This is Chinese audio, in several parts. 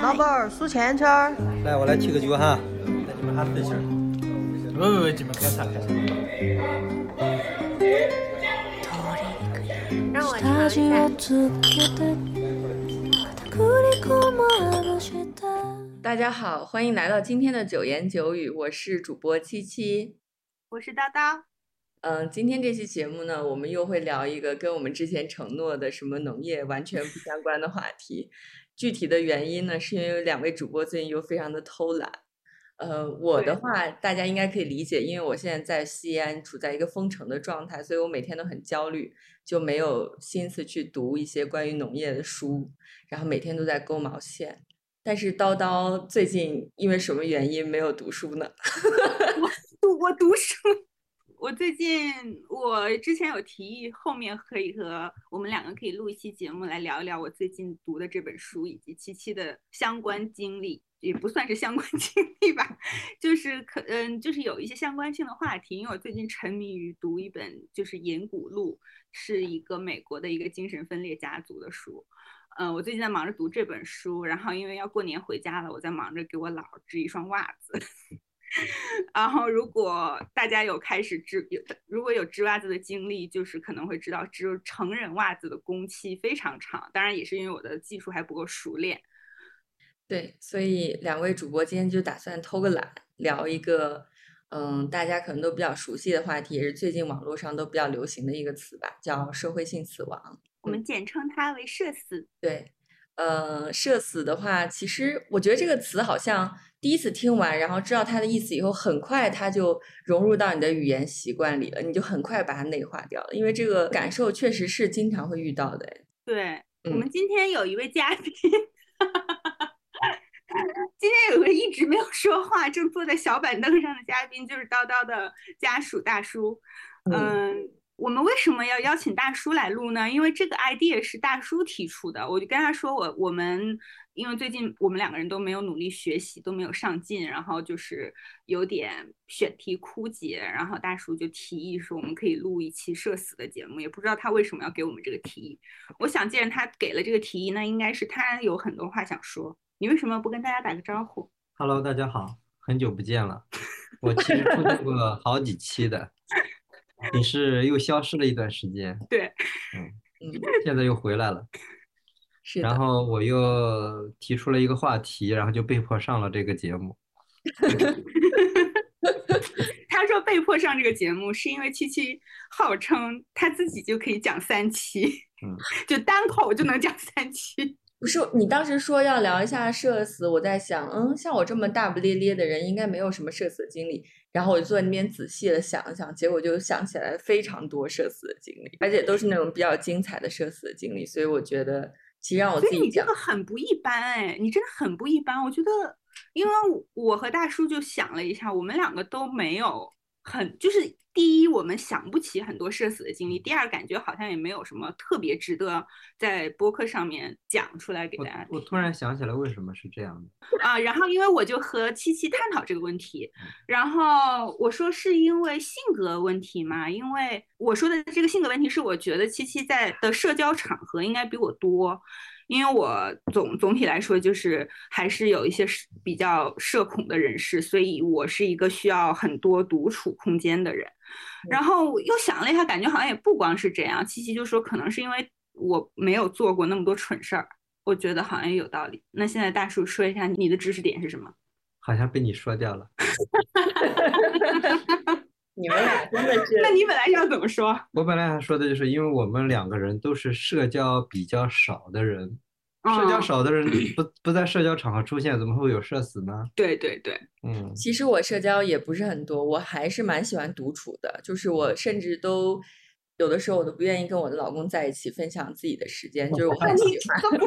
老板儿数钱钱儿。来，我来提个酒哈。来，你们喊对气儿。喂喂喂，你们开啥开啥？让我尝一下。大家好，欢迎来到今天的九言九语，我是主播七七，我是叨叨。嗯，今天这期节目呢，我们又会聊一个跟我们之前承诺的什么农业完全不相关的话题。具体的原因呢，是因为两位主播最近又非常的偷懒。呃，我的话大家应该可以理解，因为我现在在西安，处在一个封城的状态，所以我每天都很焦虑，就没有心思去读一些关于农业的书，然后每天都在勾毛线。但是叨叨最近因为什么原因没有读书呢？我读我读书。我最近，我之前有提议，后面可以和我们两个可以录一期节目来聊一聊我最近读的这本书以及七七的相关经历，也不算是相关 经历吧，就是可嗯，就是有一些相关性的话题。因为我最近沉迷于读一本就是《银谷录》，是一个美国的一个精神分裂家族的书。嗯，我最近在忙着读这本书，然后因为要过年回家了，我在忙着给我姥织一双袜子。然后，如果大家有开始织有如果有织袜子的经历，就是可能会知道织成人袜子的工期非常长。当然，也是因为我的技术还不够熟练。对，所以两位主播今天就打算偷个懒，聊一个嗯，大家可能都比较熟悉的话题，也是最近网络上都比较流行的一个词吧，叫社会性死亡。我们简称它为“社死”。对。呃，社死的话，其实我觉得这个词好像第一次听完，然后知道它的意思以后，很快它就融入到你的语言习惯里了，你就很快把它内化掉了。因为这个感受确实是经常会遇到的。对，我们今天有一位嘉宾，今天有个一直没有说话，正坐在小板凳上的嘉宾，就是叨叨的家属大叔，嗯。我们为什么要邀请大叔来录呢？因为这个 idea 是大叔提出的。我就跟他说，我我们因为最近我们两个人都没有努力学习，都没有上进，然后就是有点选题枯竭。然后大叔就提议说，我们可以录一期社死的节目。也不知道他为什么要给我们这个提议。我想，既然他给了这个提议，那应该是他有很多话想说。你为什么不跟大家打个招呼？Hello，大家好，很久不见了。我其实出现过好几期的。你是又消失了一段时间，对，嗯嗯，现在又回来了，是。然后我又提出了一个话题，然后就被迫上了这个节目。他说被迫上这个节目是因为七七号称他自己就可以讲三期，嗯，就单口就能讲三期。不是你当时说要聊一下社死，我在想，嗯，像我这么大不咧咧的人，应该没有什么社死的经历。然后我就坐在那边仔细的想一想，结果就想起来非常多社死的经历，而且都是那种比较精彩的社死的经历。所以我觉得，其实让我自己讲，你这个很不一般哎，你真的很不一般。我觉得，因为我和大叔就想了一下，我们两个都没有很就是。第一，我们想不起很多社死的经历；第二，感觉好像也没有什么特别值得在播客上面讲出来给大家。我突然想起来，为什么是这样的 啊？然后，因为我就和七七探讨这个问题，然后我说是因为性格问题嘛？因为我说的这个性格问题是，我觉得七七在的社交场合应该比我多。因为我总总体来说就是还是有一些比较社恐的人士，所以我是一个需要很多独处空间的人。然后又想了一下，感觉好像也不光是这样。七七就说可能是因为我没有做过那么多蠢事儿，我觉得好像有道理。那现在大叔说一下你的知识点是什么？好像被你说掉了。你们俩真的是？那你本来要怎么说？我本来想说的就是，因为我们两个人都是社交比较少的人，社交少的人不不在社交场合出现，怎么会有社死呢？对对对，嗯。其实我社交也不是很多，我还是蛮喜欢独处的。就是我甚至都有的时候我都不愿意跟我的老公在一起分享自己的时间，就是我很喜欢。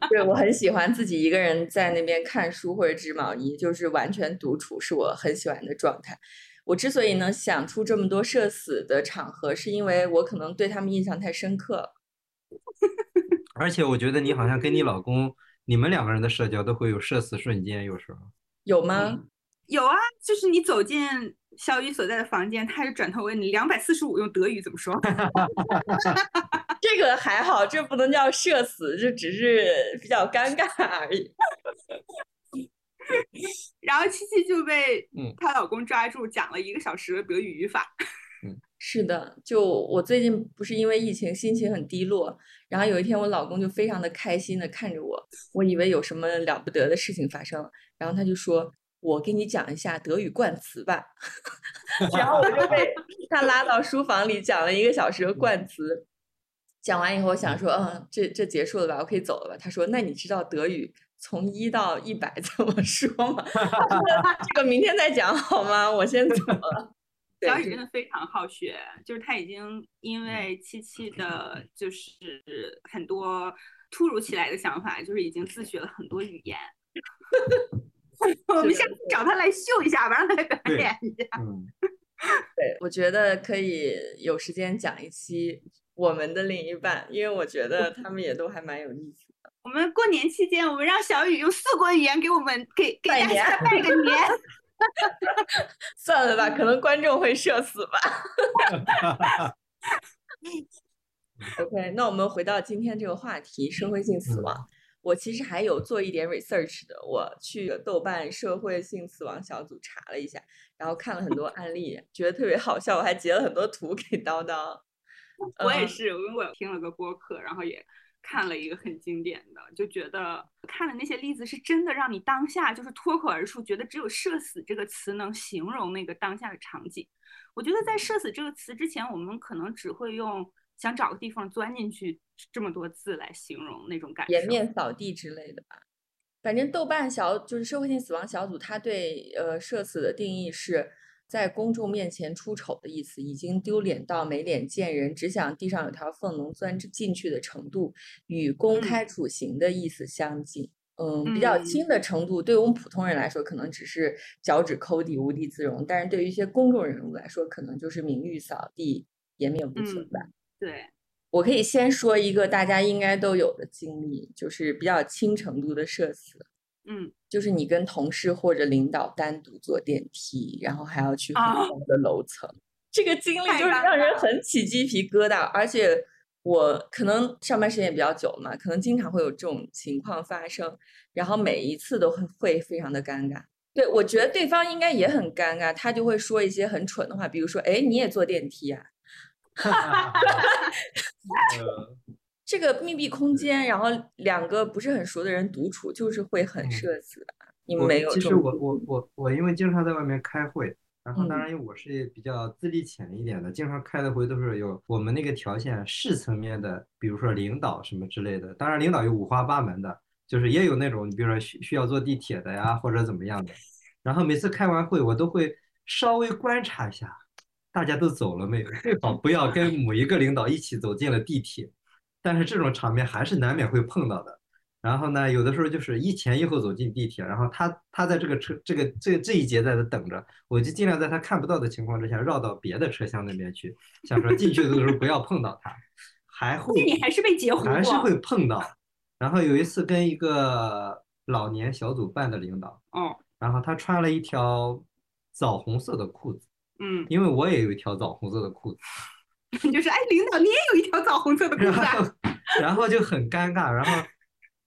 对我很喜欢自己一个人在那边看书或者织毛衣，就是完全独处，是我很喜欢的状态。我之所以能想出这么多社死的场合，是因为我可能对他们印象太深刻了。而且我觉得你好像跟你老公，你们两个人的社交都会有社死瞬间，有时候有吗？有啊，就是你走进小雨所在的房间，他就转头问你两百四十五用德语怎么说。这个还好，这不能叫社死，这只是比较尴尬而已。然后七七就被嗯她老公抓住，讲了一个小时的德语语法。是的，就我最近不是因为疫情心情很低落，然后有一天我老公就非常的开心的看着我，我以为有什么了不得的事情发生，然后他就说：“我给你讲一下德语冠词吧。”然后我就被 他拉到书房里讲了一个小时的冠词。讲完以后，我想说，嗯，这这结束了吧，我可以走了吧？他说：“那你知道德语从一到一百 怎么说嘛？”：“这个明天再讲好吗？我先走了。”对小雨真的非常好学，就是他已经因为七七的，就是很多突如其来的想法，就是已经自学了很多语言。我们下次找他来秀一下吧，让他来表演一下。嗯，对，我觉得可以有时间讲一期我们的另一半，因为我觉得他们也都还蛮有意思的。我们过年期间，我们让小雨用四国语言给我们给给大家拜个年。算了吧，可能观众会社死吧。OK，那我们回到今天这个话题，社会性死亡。我其实还有做一点 research 的，我去豆瓣社会性死亡小组查了一下，然后看了很多案例，觉得特别好笑，我还截了很多图给叨叨。嗯我也是，因为我听了个播客，然后也看了一个很经典的，就觉得看的那些例子是真的让你当下就是脱口而出，觉得只有“社死”这个词能形容那个当下的场景。我觉得在“社死”这个词之前，我们可能只会用想找个地方钻进去这么多字来形容那种感觉。颜面扫地之类的吧。反正豆瓣小就是社会性死亡小组，它对呃社死的定义是在公众面前出丑的意思，已经丢脸到没脸见人，只想地上有条缝能钻进去的程度，与公开处刑的意思相近。嗯，比较轻的程度，对我们普通人来说，可能只是脚趾抠地、无地自容；但是对于一些公众人物来说，可能就是名誉扫地、颜面无存嗯吧。对，我可以先说一个大家应该都有的经历，就是比较轻程度的社死，嗯，就是你跟同事或者领导单独坐电梯，然后还要去很啊高的楼层，这个经历就是让人很起鸡皮疙瘩。而且我可能上班时间也比较久了嘛，可能经常会有这种情况发生，然后每一次都会会非常的尴尬。对，我觉得对方应该也很尴尬，他就会说一些很蠢的话，比如说，哎，你也坐电梯啊？呃 这个密闭空间，然后两个不是很熟的人独处，就是会很嗯社死的。你们没有其实我我我我因为经常在外面开会，然后当嗯然因为我是比较资历浅一点的，经常开的会都是有我们那个条线市层面的，比如说领导什么之类的。当然领导有五花八门的，就是也有那种你比如说需需要坐地铁的呀，或者怎么样的。然后每次开完会，我都会稍微观察一下，大家都走了没有，最好不要跟某一个领导一起走进了地铁。但是这种场面还是难免会碰到的。然后呢，有的时候就是一前一后走进地铁，然后他他在这个车这个这这一节在这等着，我就尽量在他看不到的情况之下绕到别的车厢那边去，想说进去的时候不要碰到他，还会你还是被截胡过。还是会碰到。然后有一次跟一个老年小组办的领导，哦，然后他穿了一条枣红色的裤子，嗯，因为我也有一条枣红色的裤子，就是哎，领导你也有一条枣红色的裤然子然后就很尴尬，然后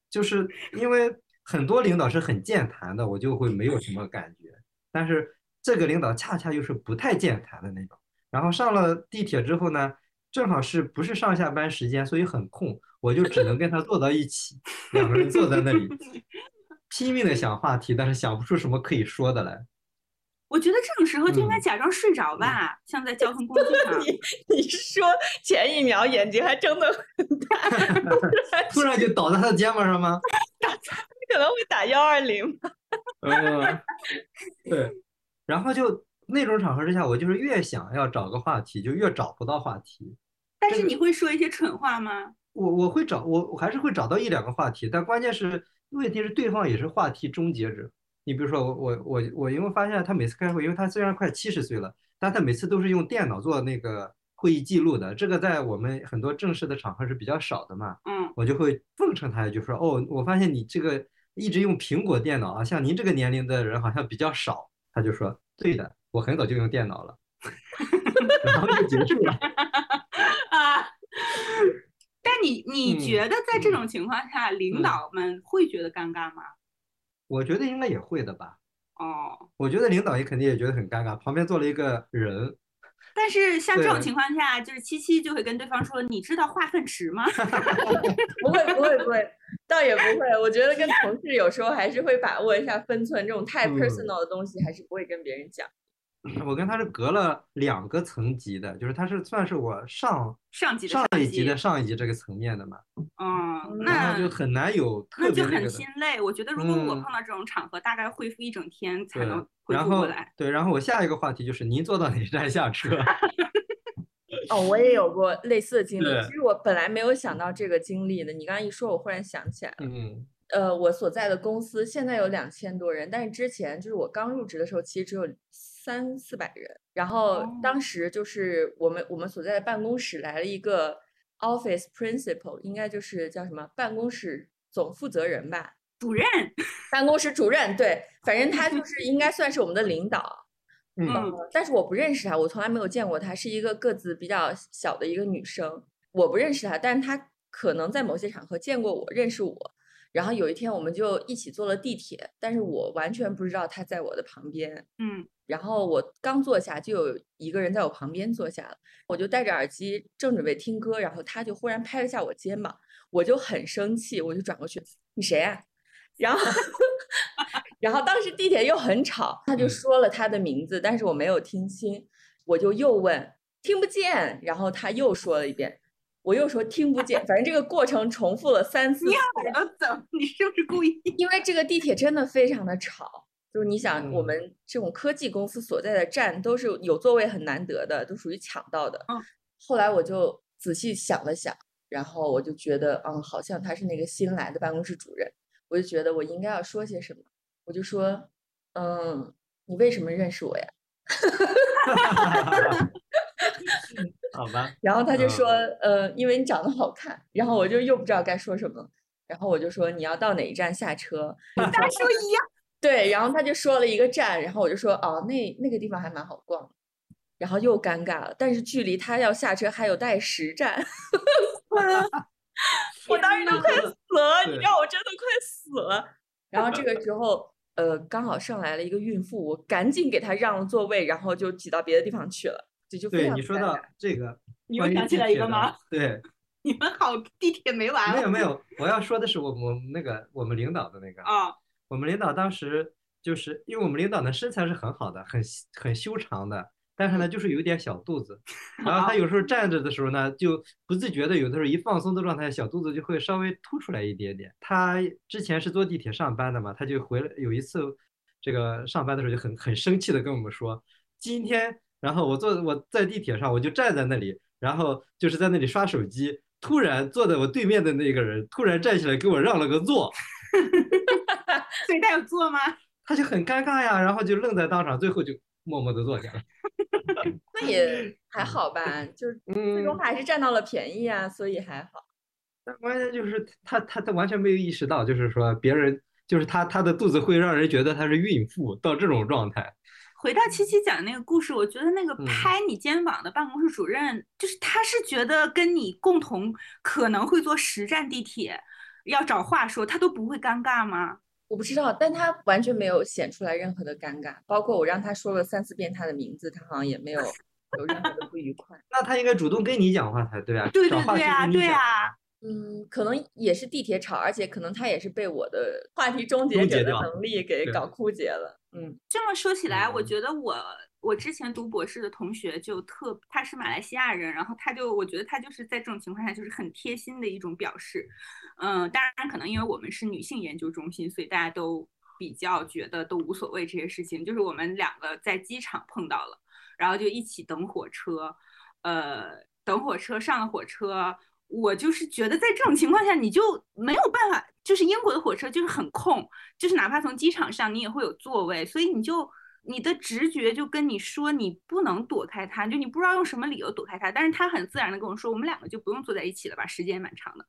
就是因为很多领导是很健谈的，我就会没有什么感觉，但是这个领导恰恰又是不太健谈的那种。然后上了地铁之后呢，正好是不是上下班时间，所以很空，我就只能跟他坐到一起，两个人坐在那里 拼命的想话题，但是想不出什么可以说的来。我觉得这种时候就应该嗯假装睡着吧，像在交通工具上。你你说前一秒眼睛还睁得很大，突然 就倒在他的肩膀上吗？可能会打幺二零对，然后就那种场合之下，我就是越想要找个话题，就越找不到话题。但是你会说一些蠢话吗？我我会找我我还是会找到一两个话题，但关键是问题是对方也是话题终结者。你比如说我我我我因为发现他每次开会，因为他虽然快七十岁了，但他每次都是用电脑做那个会议记录的，这个在我们很多正式的场合是比较少的嘛。嗯，我就会奉承他一句说：“哦，我发现你这个一直用苹果电脑啊，像您这个年龄的人好像比较少。”他就说：“对的，我很早就用电脑了。”然后就结束了。啊，但你你嗯觉得在这嗯种情况下，领嗯导们会觉得尴尬吗？我觉得应该也会的吧。哦，我觉得领导也肯定也觉得很尴尬，旁边坐了一个人，但是像这种情况下，就是七七就会跟对方说：“你知道化粪池吗？”不会不会不会，倒也不会。我觉得跟同事有时候还是会把握一下分寸，这种太嗯 personal 的东西还是不会跟别人讲。我跟他是隔了两个层级的，就是他是算是我上上级的上一级级的上一级这个层面的嘛，嗯，那就很难有那就很特别那个的心累。我觉得如果我嗯碰到这种场合，大概恢复一整天才能，恢复过来。对，然后我下一个话题就是您坐到哪站下车？哦，我也有过类似的经历。其实我本来没有想到这个经历的，你刚刚一说，我忽然想起来了。嗯呃，我所在的公司现在有两千多人，但是之前就是我刚入职的时候，其实只有三四百人。然后哦当时就是我们我们所在的办公室来了一个 office principal，应该就是叫什么办公室总负责人吧，主任，办公室主任，对，反正他就是应该算是我们的领导。嗯嗯但是我不认识她，我从来没有见过她，是一个个子比较小的一个女生，我不认识她，但是她可能在某些场合见过我，认识我。然后有一天我们就一起坐了地铁，但是我完全不知道他在我的旁边。嗯。然后我刚坐下，就有一个人在我旁边坐下了，我就戴着耳机正准备听歌，然后他就忽然拍了一下我肩膀，我就很生气，我就转过去，你谁呀、然后，然后当时地铁又很吵，他就嗯。说了他的名字，但是我没有听清，我就又问听不见，然后他又说了一遍，我又说听不见，反正这个过程重复了三四次。耳朵走，你是不是故意？因为这个地铁真的非常的吵，就是你想，我嗯们这种科技公司所在的站都是有座位很难得的，都属于抢到的。嗯后来我就仔细想了想，然后我就觉得，嗯，好像他是那个新来的办公室主任，我就觉得我应该要说些什么，我就说，嗯，你为什么认识我呀？好吧，然后他就说，嗯呃，因为你长得好看。然后我就又不知道该说什么，然后我就说你要到哪一站下车？大家说一样。对，然后他就说了一个站，然后我就说哦，那那个地方还蛮好逛的，然后又尴尬了，但是距离他要下车还有待十站，我当时都快死了，你知道我真的快死了。然后这个时候，呃，刚好上来了一个孕妇，我赶紧给她让了座位，然后就挤到别的地方去了，这就非对你说到这个，你又想起来一个吗？对，你们好，地铁没完了。没有没有，我要说的是我们我们那个我们领导的那个，啊，我们领导当时就是因为我们领导的身材是很好的，很很修长的，但是呢就是有点小肚子，然后他有时候站着的时候呢，就不自觉的有的时候一放松的状态，小肚子就会稍微凸出来一点点。他之前是坐地铁上班的嘛，他就回来有一次这个上班的时候就很很生气的跟我们说，今天然后我坐我在地铁上我就站在那里，然后就是在那里刷手机。突然坐在我对面的那个人突然站起来给我让了个座，所以他有座吗？他就很尴尬呀，然后就愣在当场，最后就默默的坐下了。那也还好吧，就是 最终还是占到了便宜啊，所以还好。但关键就是他他他完全没有意识到，就是说别人就是他他的肚子会让人觉得他是孕妇到这种状态。回到七七讲的那个故事，我觉得那个嗯拍你肩膀的办公室主任，就是他是觉得跟你共同可能会坐十站地铁，要找话说，他都不会尴尬吗？我不知道，但他完全没有显出来任何的尴尬，包括我让他说了三四遍他的名字，他好像也没有有任何的不愉快。那他应该主动跟你讲话才对啊，对找话题对对啊，跟你讲对啊，嗯，可能也是地铁吵，而且可能他也是被我的话题终结者的能力给搞枯竭了。嗯，这么说起来，我嗯觉得我我之前读博士的同学就特，他是马来西亚人，然后他就我觉得他就是在这种情况下就是很贴心的一种表示。嗯，当然可能因为我们是女性研究中心，所以大家都比较觉得都无所谓这些事情。就是我们两个在机场碰到了，然后就一起等火车，呃，等火车上了火车。我就是觉得在这种情况下，你就没有办法，就是英国的火车就是很空，就是哪怕从机场上你也会有座位，所以你就你的直觉就跟你说你不能躲开他，就你不知道用什么理由躲开他，但是他很自然的跟我说，我们两个就不用坐在一起了吧，时间也蛮长的。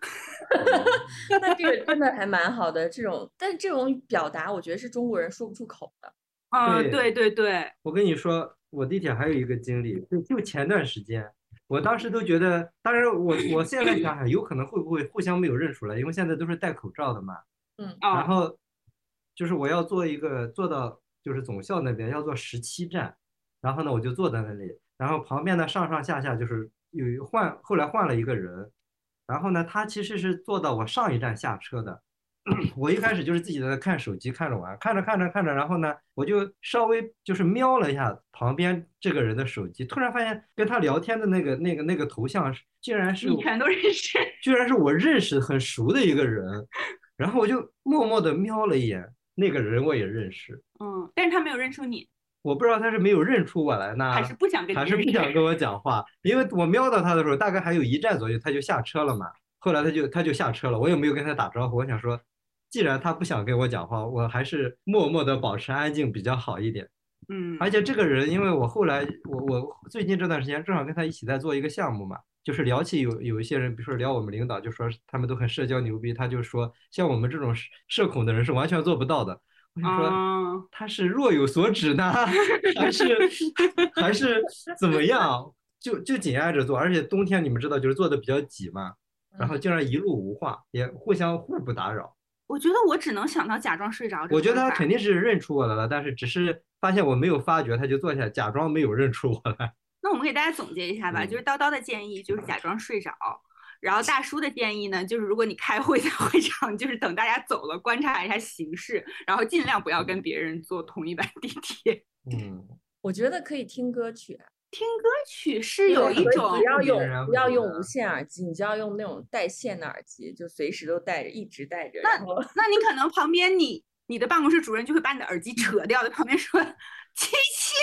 那这个真的还蛮好的，这种，但这种表达，我觉得是中国人说不出口的。嗯，对对对对，我跟你说，我地铁还有一个经历，就就前段时间，我当时都觉得，当然我我现在想想，有可能会不会互相没有认出来，因为现在都是戴口罩的嘛。然哦，后就是我要做一个做到就是总校那边要做十七站，然后呢我就坐在那里，然后旁边呢上上下下就是有一换，后来换了一个人，然后呢他其实是坐到我上一站下车的。我一开始就是自己在那看手机看着玩，看着看着看着，然后呢，我就稍微就是瞄了一下旁边这个人的手机，突然发现跟他聊天的那个那个那个头像是，竟然是你全都认识。居然是我认识很熟的一个人，然后我就默默的瞄了一眼，那个人我也认识，嗯，但是他没有认出你，我不知道他是没有认出我来呢，还是不想跟还是不想跟我讲话，因为我瞄到他的时候，大概还有一站左右，他就下车了嘛。后来他就他就下车了，我也没有跟他打招呼。我想说，既然他不想跟我讲话，我还是默默的保持安静比较好一点。嗯，而且这个人，因为我后来我我最近这段时间正好跟他一起在做一个项目嘛，就是聊起有有一些人，比如说聊我们领导，就说他们都很社交牛逼，他就说像我们这种社社恐的人是完全做不到的。我就说嗯他是若有所指呢，还是 还是怎么样？就就紧挨着做，而且冬天你们知道就是做的比较挤嘛，然后竟然一路无话，也互相互不打扰。我觉得我只能想到假装睡着我觉得他肯定是认出我来了，但是只是发现我没有发觉，他就坐下假装没有认出我来。那我们给大家总结一下吧，嗯就是叨叨的建议就是假装睡着，然后大叔的建议呢，就是如果你开会在会场，就是等大家走了，观察一下形势，然后尽量不要跟别人坐同一班地铁。嗯，我觉得可以听歌曲啊，听歌曲是有一种不要用不要用无线耳机，你就要用那种带线的耳机，就随时都带着，一直带着。那那你可能旁边你你的办公室主任就会把你的耳机扯掉，在旁边说七七。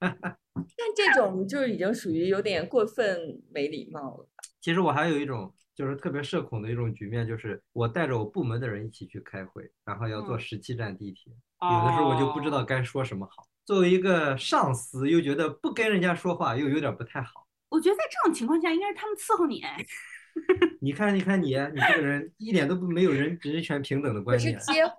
但这种就是已经属于有点过分没礼貌了。其实我还有一种就是特别社恐的一种局面，就是我带着我部门的人一起去开会，然后要坐嗯十七站地铁，有的时候我就不知道该说什么好。作为一个上司，又觉得不跟人家说话又有点不太好。我觉得在这种情况下，应该是他们伺候你。哎 你看，你看你，你这个人一点都不没有人人权平等的可是观念。接话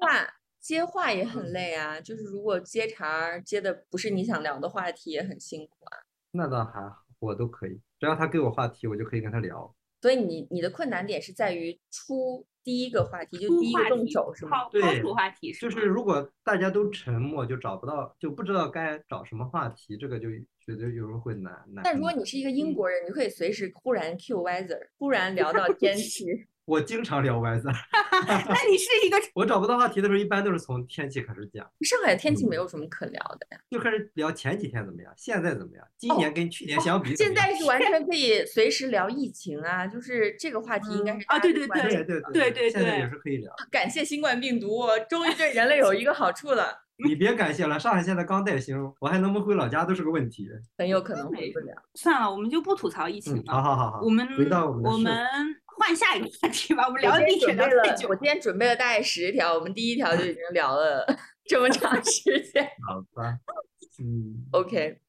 接话也很累啊，就是如果接茬儿接的不是你想聊的话题，也很辛苦啊。那倒还好，我都可以，只要他给我话题，我就可以跟他聊。所以你你的困难点是在于出第一个话题，就第一个动手是吗？对出话题就吗是如果大家都沉默，就找不到，就不知道该找什么话题，这个就觉得有时候会难难。但如果你是一个英嗯国人，你就可以随时忽然 Q weather，忽然 聊到天气。我经常聊歪字儿，那你是一个我找不到话题的时候，一般都是从天气开始讲，上海的天气嗯没有什么可聊的呀，就开始聊前几天怎么样，现在怎么样，今年跟去年相比怎现。在是完全可以随时聊疫情啊，就是这个话题应该是啊对对对对对对对现在也是可以聊。感谢新冠病毒，终于对人类有一个好处了，你别感谢了，上海现在刚带星，我还能不能回老家都是个问题。很有可能回不了。算了，我们就不吐槽疫情嗯，了。好好好好，我们回到我们的社我们换下一个话题吧。我们聊我地铁今天准备了，聊太久我。今天准备了大概十条，我们第一条就已经聊了 这么长时间。好吧，嗯，OK，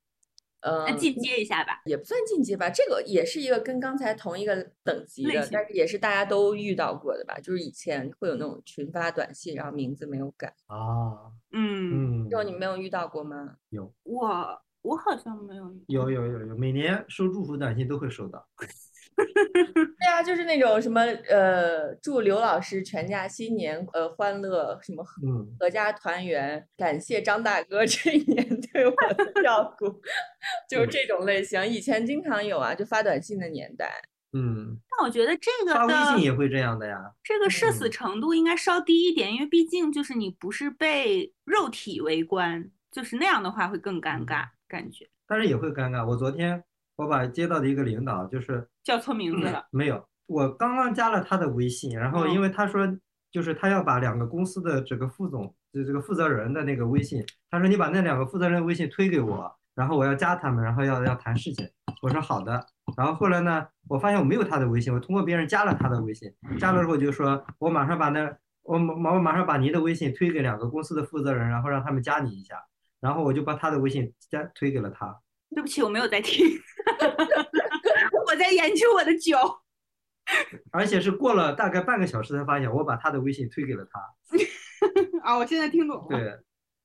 呃那，进阶一下吧。也不算进阶吧，这个也是一个跟刚才同一个等级的，但是也是大家都遇到过的吧？就是以前会有那种群发短信，然后名字没有改，啊，嗯，嗯这，种你没有遇到过吗？有我我好像没有。有有有有，每年收祝福短信都会收到。对啊，就是那种什么呃，祝刘老师全家新年呃欢乐，什么嗯，阖家团圆，感谢张大哥这一年 对我的照顾，就是这种类型。以前经常有啊，就发短信的年代。嗯，但我觉得这个发微信也会这样的呀。这个社死嗯程度应该稍低一点，因为毕竟就是你不是被肉体围观，就是那样的话会更尴嗯尬，感觉但是也会尴尬。我昨天我把接到的一个领导，就是叫错名字了。没有，我刚刚加了他的微信，然后因嗯为他说就是他要把两个公司的这个副总，就这个负责人的那个微信，他说你把那两个负责人的微信推给我，然后我要加他们，然后要要谈事情。我说好的。然后后来呢，我发现我没有他的微信，我通过别人加了他的微信，加了之后就说我马上把那我马我马上把您的微信推给两个公司的负责人，然后让他们加你一下，然后我就把他的微信加推给了他。对不起，我没有在听，我 在研究我的酒。而且是过了大概半个小时才发现，我把他的微信推给了他。啊，我现在听懂了。对，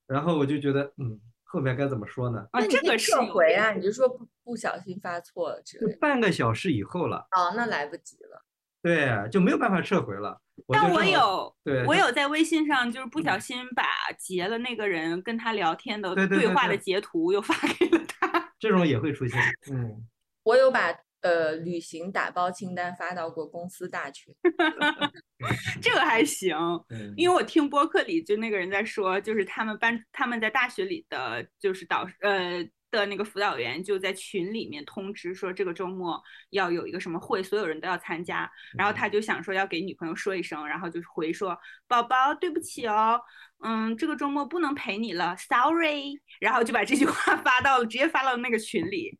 然后我就觉得，嗯，后面该怎么说呢？啊，这个撤回啊，你就说不不小心发错了之类的。半个小时以后了，哦，那来不及了。对，就没有办法撤回了。我但我有，对，我有在微信上就是不小心把截了那个人跟他聊天的对话的截图又发给了他。这种也会出现，嗯，我有把呃旅行打包清单发到过公司大群。这个还行，嗯因为我听播客里就那个人在说，就是他们班他们在大学里的就是导呃的那个辅导员就在群里面通知说这个周末要有一个什么会，所有人都要参加。然后他就想说要给女朋友说一声，然后就回说宝宝对不起哦，嗯，这个周末不能陪你了，sorry。然后就把这句话发到了直接发到那个群里。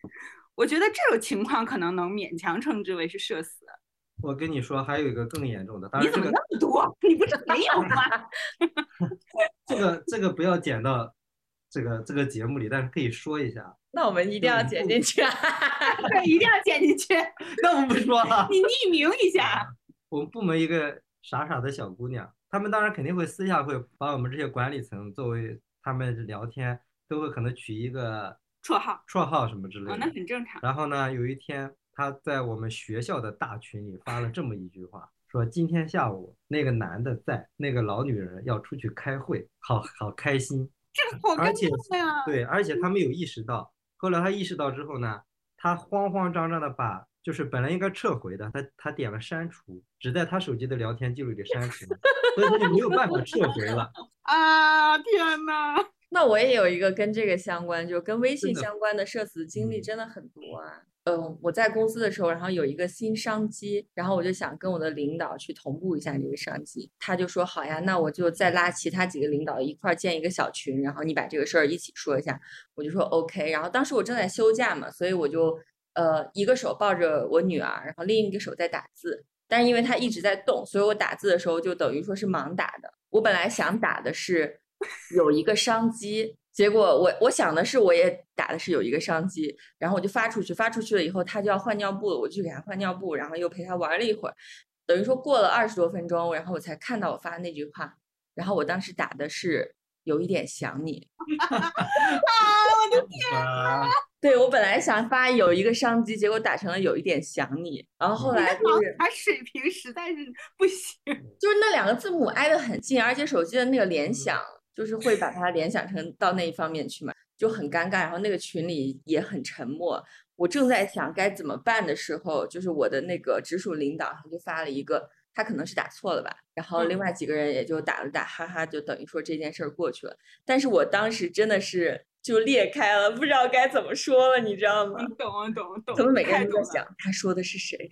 我觉得这种情况可能能勉强称之为是社死。我跟你说，还有一个更严重的，当然这个你怎么那么多？你不是没有吗？这个这个不要剪到这个这个节目里，但是可以说一下。那我们一定要剪进去。啊 对，一定要剪进去。那我们不说了。你匿名一下。我们部门一个傻傻的小姑娘，他们当然肯定会私下会把我们这些管理层作为他们聊天都会可能取一个绰号绰号什么之类哦，的。那很正常。然后呢，有一天他在我们学校的大群里发了这么一句话，说今天下午那个男的在，那个老女人要出去开会，好好开心。这个好尴而且尬呀。对，而且他没有意识到，后来他意识到之后呢，他慌慌张张的把就是本来应该撤回的，他他点了删除，只在他手机的聊天记录里删除，所以他就没有办法撤回了。啊，天呐。那我也有一个跟这个相关，就跟微信相关的社死经历嗯真的很多啊。嗯，我在公司的时候，然后有一个新商机，然后我就想跟我的领导去同步一下这个商机，他就说好呀，那我就再拉其他几个领导一块儿建一个小群，然后你把这个事儿一起说一下，我就说 OK。然后当时我正在休假嘛，所以我就呃一个手抱着我女儿，然后另一个手在打字，但是因为她一直在动，所以我打字的时候就等于说是盲打的。我本来想打的是有一个商机，结果我我想的是我也打的是有一个商机，然后我就发出去，发出去了以后他就要换尿布了，我就去给他换尿布，然后又陪他玩了一会儿，等于说过了二十多分钟，然后我才看到我发的那句话，然后我当时打的是有一点想你，啊我的天，对我本来想发有一个商机，结果打成了有一点想你，然后后来就是的他水平实在是不行。就是那两个字母挨得很近，而且手机的那个联嗯想就是会把它联想成到那一方面去嘛，就很尴尬。然后那个群里也很沉默。我正在想该怎么办的时候，就是我的那个直属领导他就发了一个，他可能是打错了吧，然后另嗯外几个人也就打了打，哈哈，就等于说这件事儿过去了。但是我当时真的是就裂开了，不知道该怎么说了，你知道吗？懂啊懂啊懂。怎么每个人都在想他说的是谁？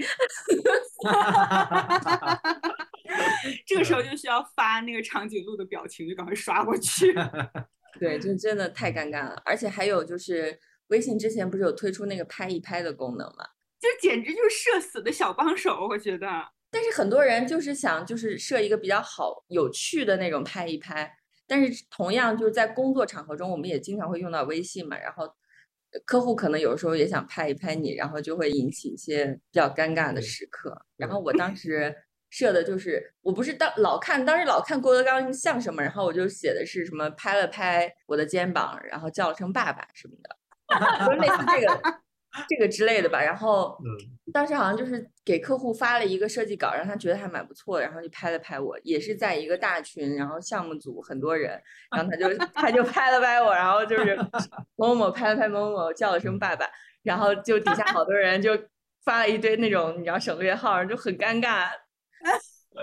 这个时候就需要发那个长颈鹿的表情，就赶快刷过去。对，就真的太尴尬了。而且还有就是，微信之前不是有推出那个拍一拍的功能嘛？就简直就是社死的小帮手，我觉得。但是很多人就是想就是设一个比较好有趣的那种拍一拍，但是同样就是在工作场合中，我们也经常会用到微信嘛，然后呃客户可能有时候也想拍一拍你，然后就会引起一些比较尴尬的时刻。然后我当时设的就是，我不是当老看当时老看郭德纲相声嘛，然后我就写的是什么拍了拍我的肩膀，然后叫了声爸爸什么的，就类似这个这个之类的吧。然后嗯，当时好像就是给客户发了一个设计稿，让他觉得还蛮不错的，然后就拍了拍我，也是在一个大群，然后项目组很多人，然后他就他就拍了拍我，然后就是 某某某拍了拍某某某，叫了声爸爸，然后就底下好多人就发了一堆那种你知道省略号，就很尴尬。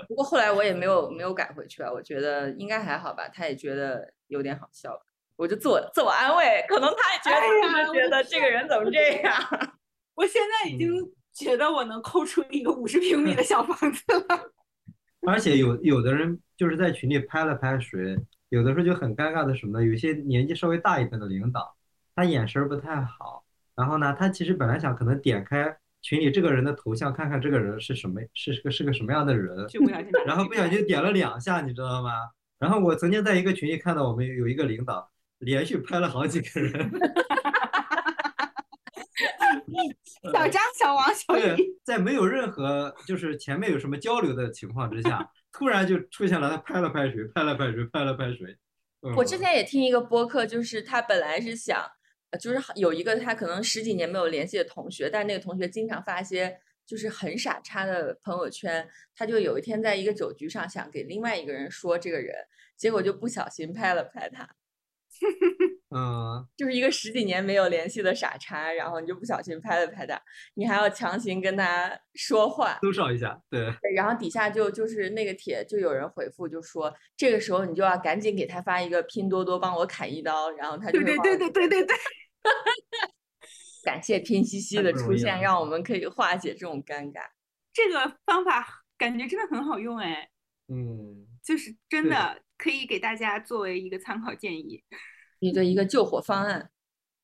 不过后来我也没有没有改回去啊，我觉得应该还好吧，他也觉得有点好笑吧，我就自我自我安慰，可能他也觉得哎觉得这个人怎么这样。我现在已经觉得我能抠出一个五十平米的小房子了。而且有有的人就是在群里拍了拍谁，有的时候就很尴尬的什么呢？有些年纪稍微大一点的领导，他眼神儿不太好，然后呢，他其实本来想可能点开群里这个人的头像，看看这个人是什么，是个是个什么样的人，就不小心 然后不小心点了两下，你知道吗？然后我曾经在一个群里看到我们有一个领导连续拍了好几个人，小张、小王、小李，，在没有任何就是前面有什么交流的情况之下，突然就出现了他拍了拍谁，拍了拍谁，拍了拍谁。我之嗯前也听一个播客，就是他本来是想呃就是有一个他可能十几年没有联系的同学，但那个同学经常发一些就是很傻叉的朋友圈，他就有一天在一个酒局上想给另外一个人说这个人，结果就不小心拍了拍他。嗯，就是一个十几年没有联系的傻叉，然后你就不小心拍了拍他，你还要强行跟他说话，多少一下，对，对然后底下就就是那个帖就有人回复就说，这个时候你就要赶紧给他发一个拼多多帮我砍一刀，然后他就会对对对对对对对，感谢拼夕夕的出现，让我。们可以化解这种尴尬。这个方法感觉真的很好用哎，嗯，就是真的可以给大家作为一个参考建议。一个一个救火方案，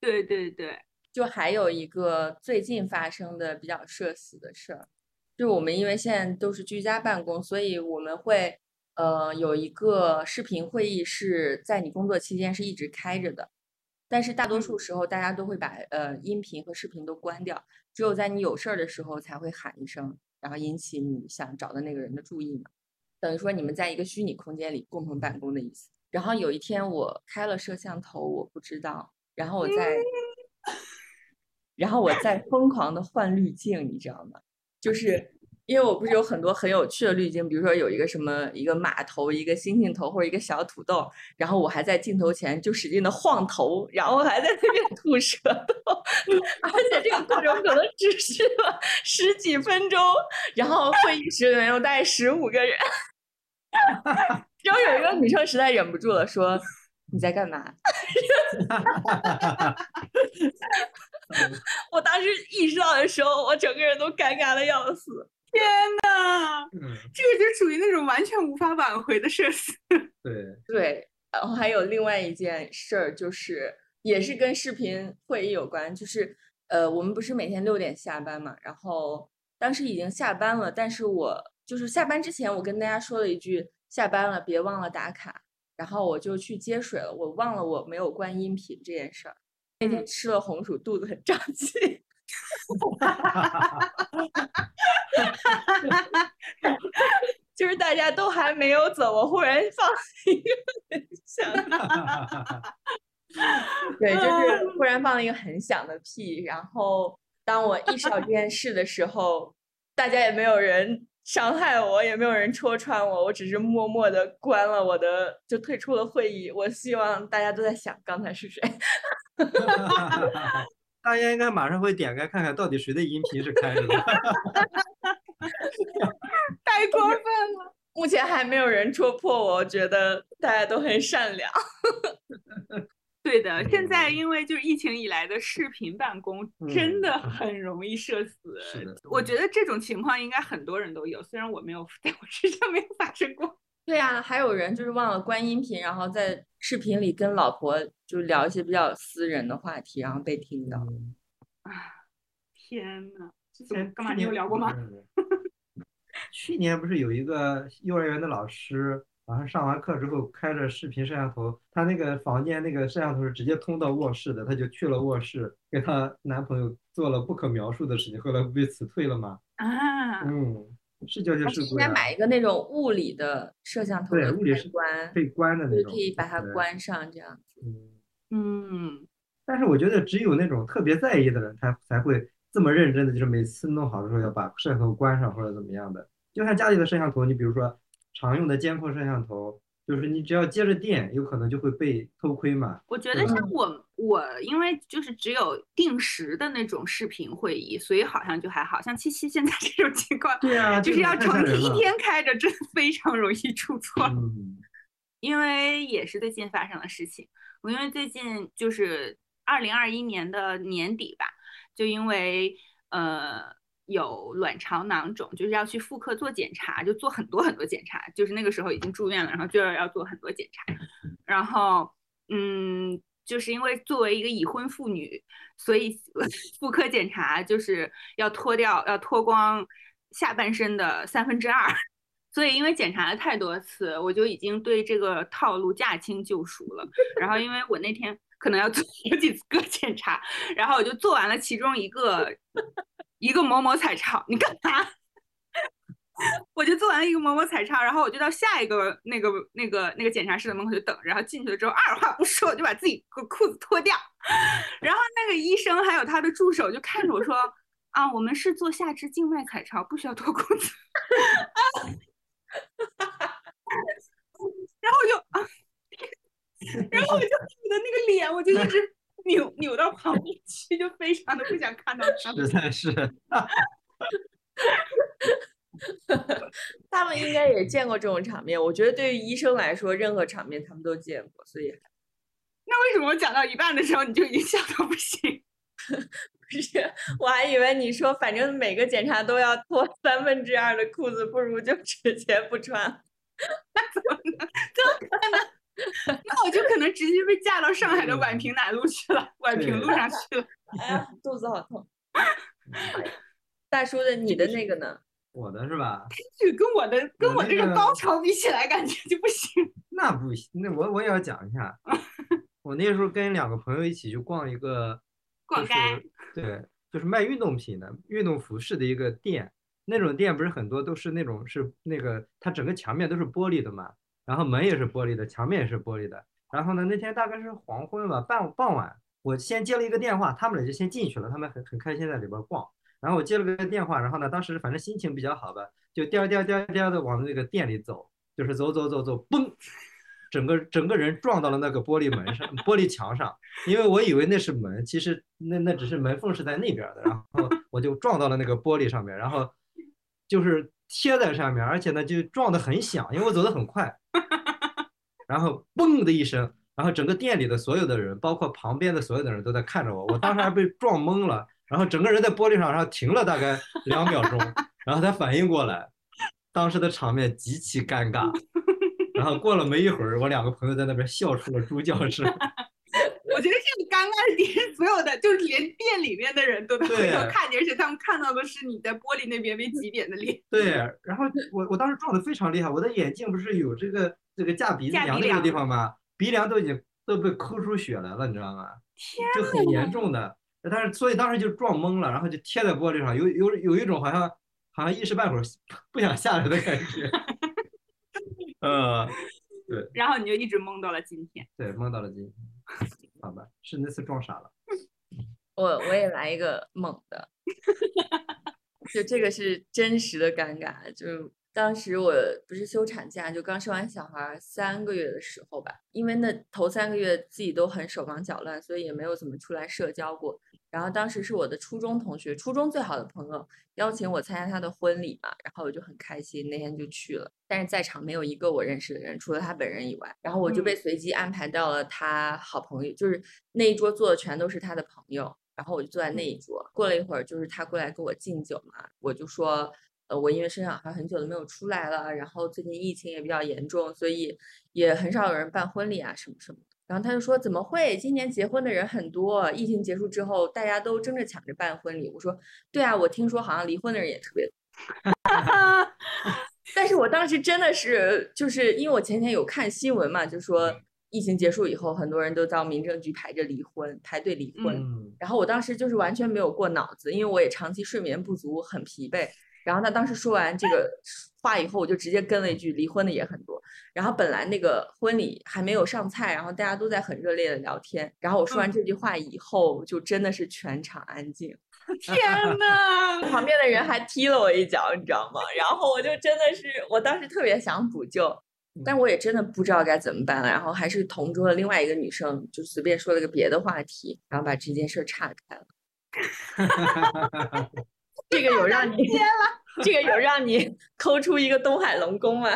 对对对，就还有一个最近发生的比较社死的事儿，就我们因为现在都是居家办公，所以我们会呃有一个视频会议是在你工作期间是一直开着的，但是大多数时候大家都会把呃音频和视频都关掉，只有在你有事儿的时候才会喊一声，然后引起你想找的那个人的注意嘛。等于说你们在一个虚拟空间里共同办公的意思。然后有一天我开了摄像头，我不知道，然后我在，然后我在疯狂的换滤镜，你知道吗？就是因为我不是有很多很有趣的滤镜，比如说有一个什么一个马头、一个星星头或者一个小土豆，然后我还在镜头前就使劲的晃头，然后还在那边吐舌头，而且这个过程可能只续了十几分钟，然后会议室里面有大概十五个人。然后有一个女生实在忍不住了，说：“你在干嘛？” 我当时意识到的时候，我整个人都尴尬的要死。那嗯，这个就属于那种完全无法挽回的社死。对，对，然后还有另外一件事儿，就是也是跟视频会议有关，就是呃，我们不是每天六点下班嘛，然后当时已经下班了，但是我就是下班之前，我跟大家说了一句下班了，别忘了打卡，然后我就去接水了，我忘了我没有关音频这件事儿。那天吃了红薯，肚子很胀气。就是大家都还没有走，我忽然放了一个很响的，对，就是忽然放了一个很响的屁。然后当我意识到这件事的时候，大家也没有人伤害我，也没有人戳穿我，我只是默默的关了我的，就退出了会议。我希望大家都在想刚才是谁。大家应该马上会点开看看到底谁的音频是开着的。太过分了。目前还没有人戳破我，我觉得大家都很善良。对的，现在嗯因为就是疫情以来的视频办公，真的嗯很容易社死。是的我觉得这种情况应该很多人都有，虽然我没有在我身上没有发生过。对啊，还有人就是忘了关音频，然后在视频里跟老婆就聊一些比较私人的话题，然后被听到。嗯啊，天呐，之怎么干嘛？你有聊过吗？嗯去年不是有一个幼儿园的老师，好像上完课之后开着视频摄像头，她那个房间那个摄像头是直接通到卧室的，她就去了卧室，给她男朋友做了不可描述的事情，后来不被辞退了吗？啊，嗯，是交接他事故呀，是应该买一个那种物理的摄像头对物理是开关，可以关的那种，是可以把它关上这样子。嗯。嗯，但是我觉得只有那种特别在意的人，他才会这么认真的，就是每次弄好的时候要把摄像头关上或者怎么样的。就像家里的摄像头，你比如说常用的监控摄像头，就是你只要接着电，有可能就会被偷窥嘛。我觉得像我我因为就是只有定时的那种视频会议，所以好像就还好像七七现在这种情况，对啊，就是要太吓长期一。天开着，真的非常容易出 错。嗯因为也是最近发生的事情。我因为最近就是二零二一年的年底吧，就因为呃有卵巢囊肿，就是要去妇科做检查，就做很多很多检查，就是那个时候已经住院了，然后就要要做很多检查，然后嗯。就是因为作为一个已婚妇女，所以妇 科检查就是要脱掉、要脱光下半身的三分之二，所以因为检查了太多次，我就已经对这个套路驾轻就熟了。然后因为我那天可能要做好几个检查，然后我就做完了其中一个一个某某彩超，你干嘛？我就做完了一个某某彩超，然后我就到下一个那个那个那个检查室的门口就等，然后进去了之后，二话不说就把自己个裤子脱掉，然后那个医生还有他的助手就看着我说：“啊，我们是做下肢静脉彩超，不需要脱裤子。”然后我就啊，然后我就你的那个脸，我就一直 扭扭到旁边去，就非常的不想看到他。实在是，他们应该也见过这种场面。我觉得对于医生来说，任何场面他们都见过，所以那为什么我讲到一半的时候你就已经笑到不行？不是，我还以为你说反正每个检查都要脱三分之二的裤子，不如就直接不穿。那怎么能？怎么可能？那我就可能直接被架到上海的宛平南路去了，宛平路上去了。哎呀，肚子好痛。大叔的，你的那个呢？我的是吧？这个跟我的跟我这个高潮比起来，感觉就不行。那不行，那我我也要讲一下。我那时候跟两个朋友一起去逛一个，逛街对，就是卖运动品的、运动服饰的一个店。那种店不是很多都是那种是那个，它整个墙面都是玻璃的嘛，然后门也是玻璃的，墙面也是玻璃的。然后呢，那天大概是黄昏吧，傍傍晚，我先接了一个电话，他们俩就先进去了，他们很很开心在里边逛。然后我接了个电话，然后呢，当时反正心情比较好吧，就颠儿颠儿颠颠的往那个店里走，就是走走走走，嘣，整个整个人撞到了那个玻璃门上、玻璃墙上，因为我以为那是门，其实那那只是门缝是在那边的，然后我就撞到了那个玻璃上面，然后就是贴在上面，而且呢就撞得很响，因为我走得很快，然后嘣的一声，然后整个店里的所有的人，包括旁边的所有的人都在看着我，我当时还被 撞懵了，然后整个人在玻璃上，然后停了大概两秒钟，然后才反应过来，当时的场面极其尴尬。然后过了没一会儿，我两个朋友在那边笑出了猪叫声。我觉得这个尴尬的点，所有的就是连店里面的人都在回头对看见，是他们看到的是你在玻璃那边被挤扁的脸。对，然后我我当时撞的非常厉害，我的眼镜不是有这个这个架鼻子梁那个地方吧？鼻梁都已经都被抠出血来了，你知道吗？天就很严重的。但是所以当时就撞懵了，然后就贴在玻璃上，有有有一种好像好像一时半会儿不想下来的感觉。呃，然后你就一直蒙到了今天。对，蒙到了今天，好吧，是那次撞傻了。我我也来一个猛的，就这个是真实的尴尬，就当时我不是休产假，就刚生完小孩儿三个月的时候吧，因为那头三个月自己都很手忙脚乱，所以也没有怎么出来社交过。然后当时是我的初中同学，初中最好的朋友邀请我参加他的婚礼嘛，然后我就很开心，那天就去了。但是在场没有一个我认识的人，除了他本人以外，然后我就被随机安排到了他好朋友，就是那一桌坐的全都是他的朋友，然后我就坐在那一桌。过了一会儿，就是他过来给我敬酒嘛，我就说，呃，我因为生小孩很久都没有出来了，然后最近疫情也比较严重，所以也很少有人办婚礼啊什么什么的。然后他就说：“怎么会？今年结婚的人很多，疫情结束之后，大家都争着抢着办婚礼。”我说：“对啊，我听说好像离婚的人也特别多。”但是我当时真的是，就是因为我前天有看新闻嘛，就说疫情结束以后，很多人都到民政局排着离婚，排队离婚。嗯，然后我当时就是完全没有过脑子，因为我也长期睡眠不足，很疲惫。然后他当时说完这个话以后，我就直接跟了一句：“离婚的也很多。”然后本来那个婚礼还没有上菜，然后大家都在很热烈的聊天。然后我说完这句话以后，就真的是全场安静，天呐！旁边的人还踢了我一脚，你知道吗？然后我就真的是，我当时特别想补救，但我也真的不知道该怎么办了。然后还是同桌的另外一个女生就随便说了个别的话题，然后把这件事儿岔开了。这个有让你 这个有让你抠出一个东海龙宫吗？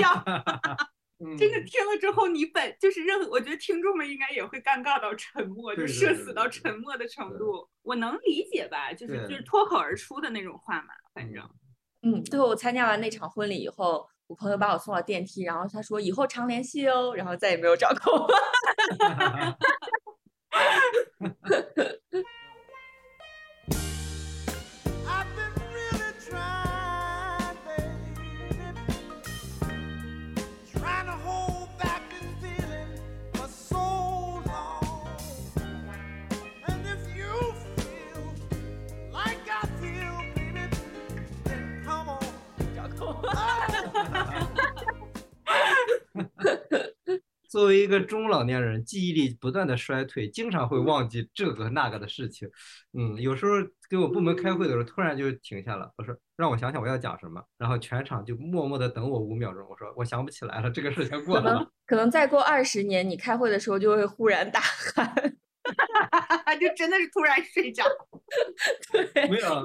要 嗯这个听了之后，你本就是任何，我觉得听众们应该也会尴尬到沉默，就对对社死到对对对沉默的程度。我能理解吧，就是就是脱口而出的那种话嘛，反正。嗯，最后我参加完那场婚礼以后，我朋友把我送到电梯，然后他说以后常联系哦，然后再也没有找过我。作为一个中老年人，记忆力不断的衰退，经常会忘记这个那个的事情。嗯，有时候给我部门开会的时候，突然就停下了，我说让我想想我要讲什么，然后全场就默默的等我五秒钟。我说我想不起来了，这个事情过可能了。可能再过二十年，你开会的时候就会忽然大喊，就真的是突然睡着。对，没有，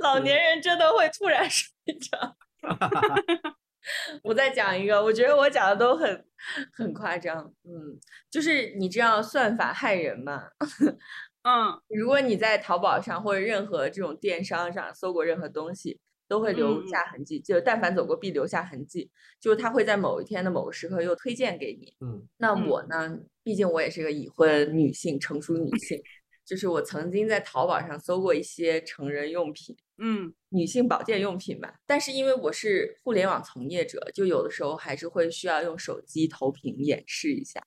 老年人真的会突然睡着。我再讲一个，我觉得我讲的都很很夸张，嗯，就是你知道算法害人吗？嗯如果你在淘宝上或者任何这种电商上搜过任何东西，都会留嗯下痕迹，就但凡走过必留下痕迹，就是它会在某一天的某个时刻又推荐给你。嗯那嗯我呢，毕竟我也是个已婚女性，成熟女性，就是我曾经在淘宝上搜过一些成人用品。嗯女性保健用品吧，但是因为我是互联网从业者，就有的时候还是会需要用手机投屏演示一下。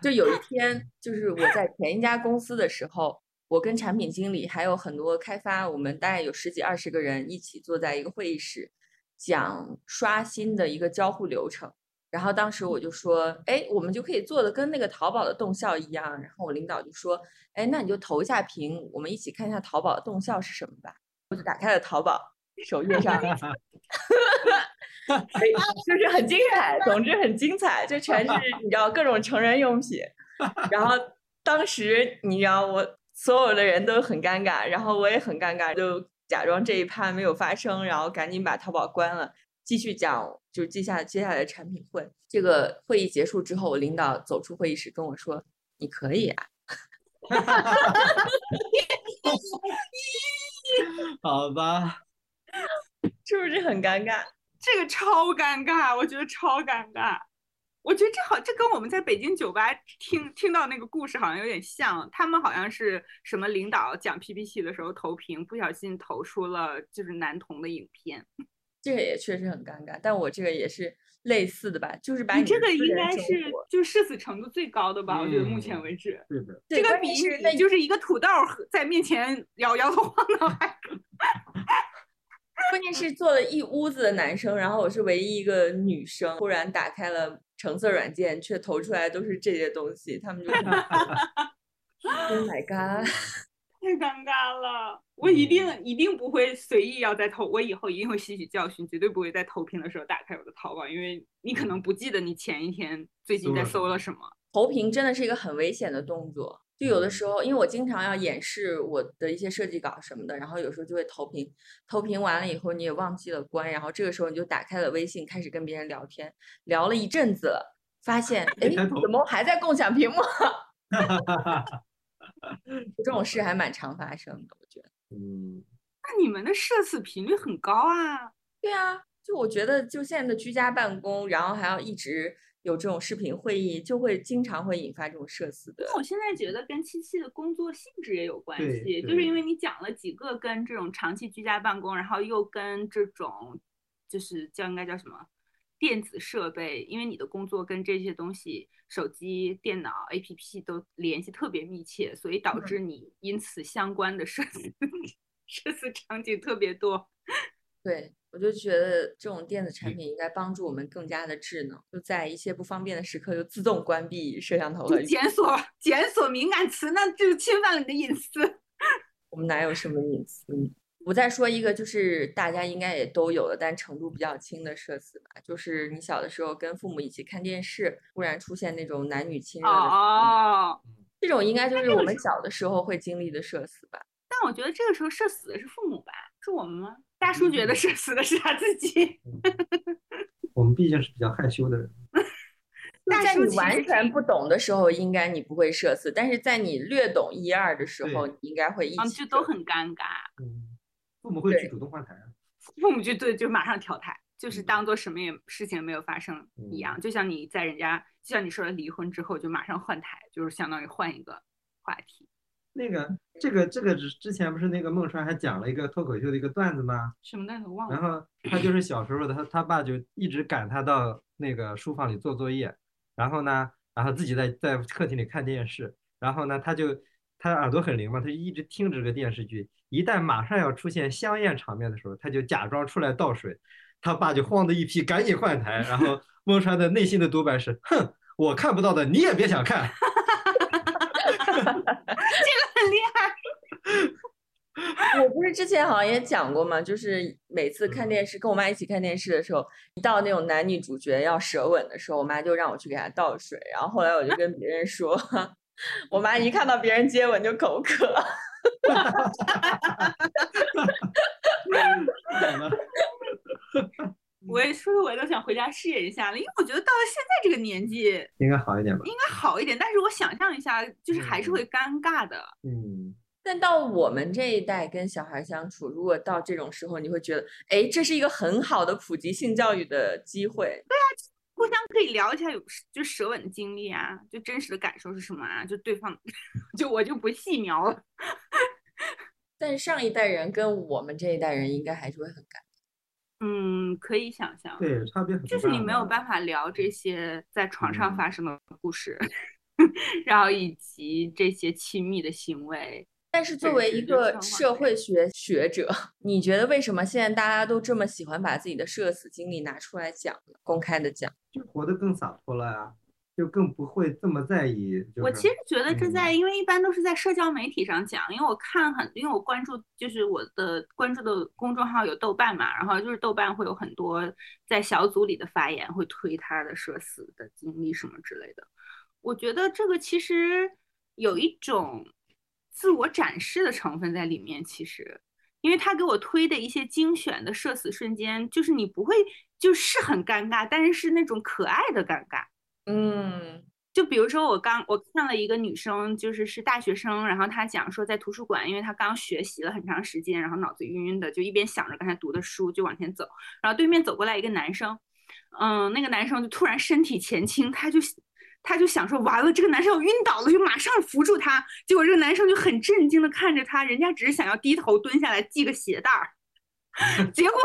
就有一天，就是我在前一家公司的时候，我跟产品经理还有很多开发，我们大概有十几二十个人一起坐在一个会议室，讲刷新的一个交互流程。然后当时我就说，哎，我们就可以做的跟那个淘宝的动效一样。然后我领导就说，哎，那你就投一下屏，我们一起看一下淘宝的动效是什么吧。我就打开了淘宝首页上，所以就是很精彩，总之很精彩，就全是你知道各种成人用品。然后当时你知道我所有的人都很尴尬，然后我也很尴尬，就假装这一趴没有发生，然后赶紧把淘宝关了，继续讲就是接下接下来的产品会。这个会议结束之后，我领导走出会议室跟我说：“你可以啊。好吧，” 是不是很尴尬？这个超尴尬，我觉得超尴尬。我觉得这好，这跟我们在北京酒吧听听到那个故事好像有点像。他们好像是什么领导讲 PPT 的时候投屏，不小心投出了就是男童的影片。这个也确实很尴尬，但我这个也是类似的吧，就是把你这个应该是活就社死程度最高的吧？我觉得目前嗯为止，对的，这个比键是那就是一个土豆在面前摇摇头晃脑还 关键是坐了一屋子的男生，然后我是唯一一个女生，忽然打开了橙色软件，却投出来都是这些东西，他们就说 Oh my god！太尴尬了，我一定一定不会随意要在投，我以后一定会吸取教训，绝对不会在投屏的时候打开我的淘宝，因为你可能不记得你前一天最近在搜了什么搜了什么。投屏真的是一个很危险的动作。就有的时候，因为我经常要演示我的一些设计稿什么的，然后有时候就会投屏，投屏完了以后你也忘记了关，然后这个时候你就打开了微信，开始跟别人聊天，聊了一阵子了，发现 哎，怎么还在共享屏幕？这种事还蛮常发生的，我觉得。嗯，那你们的社死频率很高啊！对啊，就我觉得，就现在的居家办公，然后还要一直有这种视频会议，就会经常会引发这种社死的。那我现在觉得跟七七的工作性质也有关系，就是因为你讲了几个跟这种长期居家办公，然后又跟这种就是叫应该叫什么电子设备，因为你的工作跟这些东西，手机、电脑、APP 都联系特别密切，所以导致你因此相关的社死社死场景特别多。对，我就觉得这种电子产品应该帮助我们更加的智能，就在一些不方便的时刻就自动关闭摄像头就和检索检索敏感词，那就侵犯了你的隐私。我们哪有什么隐私呢？我再说一个，就是大家应该也都有的，但程度比较轻的社死吧，就是你小的时候跟父母一起看电视，忽然出现那种男女亲热的，哦，这种应该就是我们小的时候会经历的社死吧。但我觉得这个时候社死的是父母吧，是我们吗？大叔觉得社死的是他自己。我们毕竟是比较害羞的人，大在你叔完全不懂的时候，应该你不会社死，但是在你略懂一二的时候，你应该会一嗯，起社死就都很尴尬。嗯，父母会去主动换台啊，父母就对，就马上调台，就是嗯当做什么也事情没有发生一样。就像你在人家，就像你说的离婚之后就马上换台，就是相当于换一个话题。那个这个这个之之前不是那个孟川还讲了一个脱口秀的一个段子吗？什么段子我忘了。然后他就是小时候的，他他爸就一直赶他到那个书房里做作业，然后呢，然后自己在在客厅里看电视，然后呢，他就他耳朵很灵嘛，他就一直听这个电视剧，一旦马上要出现香艳场面的时候，他就假装出来倒水，他爸就慌的一批，赶紧换台，然后 孟川的内心的独白是：哼，我看不到的你也别想看。这个很厉害。我不是之前好像也讲过嘛，就是每次看电视，跟我妈一起看电视的时候，一到那种男女主角要舌吻的时候，我妈就让我去给他倒水，然后后来我就跟别人说，我妈一看到别人接吻就口渴。我也说的我都想回家试一下了，因为我觉得到了现在这个年纪应该好一点吧？应该好一点，但是我想象一下，就是还是会尴尬的。嗯，但到我们这一代跟小孩相处，如果到这种时候，你会觉得，哎，这是一个很好的普及性教育的机会。互相可以聊一下有就舌吻的经历啊，就真实的感受是什么啊？就对方，就我就不细描了。但是上一代人跟我们这一代人应该还是会很尴尬。嗯，可以想象，对，差别很大。就是你没有办法聊这些在床上发生的故事，然后以及这些亲密的行为。但是作为一个社会学学者，你觉得为什么现在大家都这么喜欢把自己的社死经历拿出来讲？公开的讲，就活得更洒脱了呀，就更不会这么在意。就是、我其实觉得这在，嗯因为一般都是在社交媒体上讲，因为我看很，因为我关注就是我的关注的公众号有豆瓣嘛，然后就是豆瓣会有很多在小组里的发言，会推他的社死的经历什么之类的。我觉得这个其实有一种自我展示的成分在里面，其实。因为他给我推的一些精选的社死瞬间，就是你不会就是很尴尬，但是是那种可爱的尴尬。嗯就比如说我刚我看了一个女生，就是是大学生，然后她讲说在图书馆，因为她刚学习了很长时间，然后脑子晕晕的，就一边想着刚才读的书就往前走，然后对面走过来一个男生，嗯，那个男生就突然身体前倾，他就他就想说完了，这个男生要晕倒了，就马上扶住他，结果这个男生就很震惊的看着他，人家只是想要低头蹲下来系个鞋带儿，结果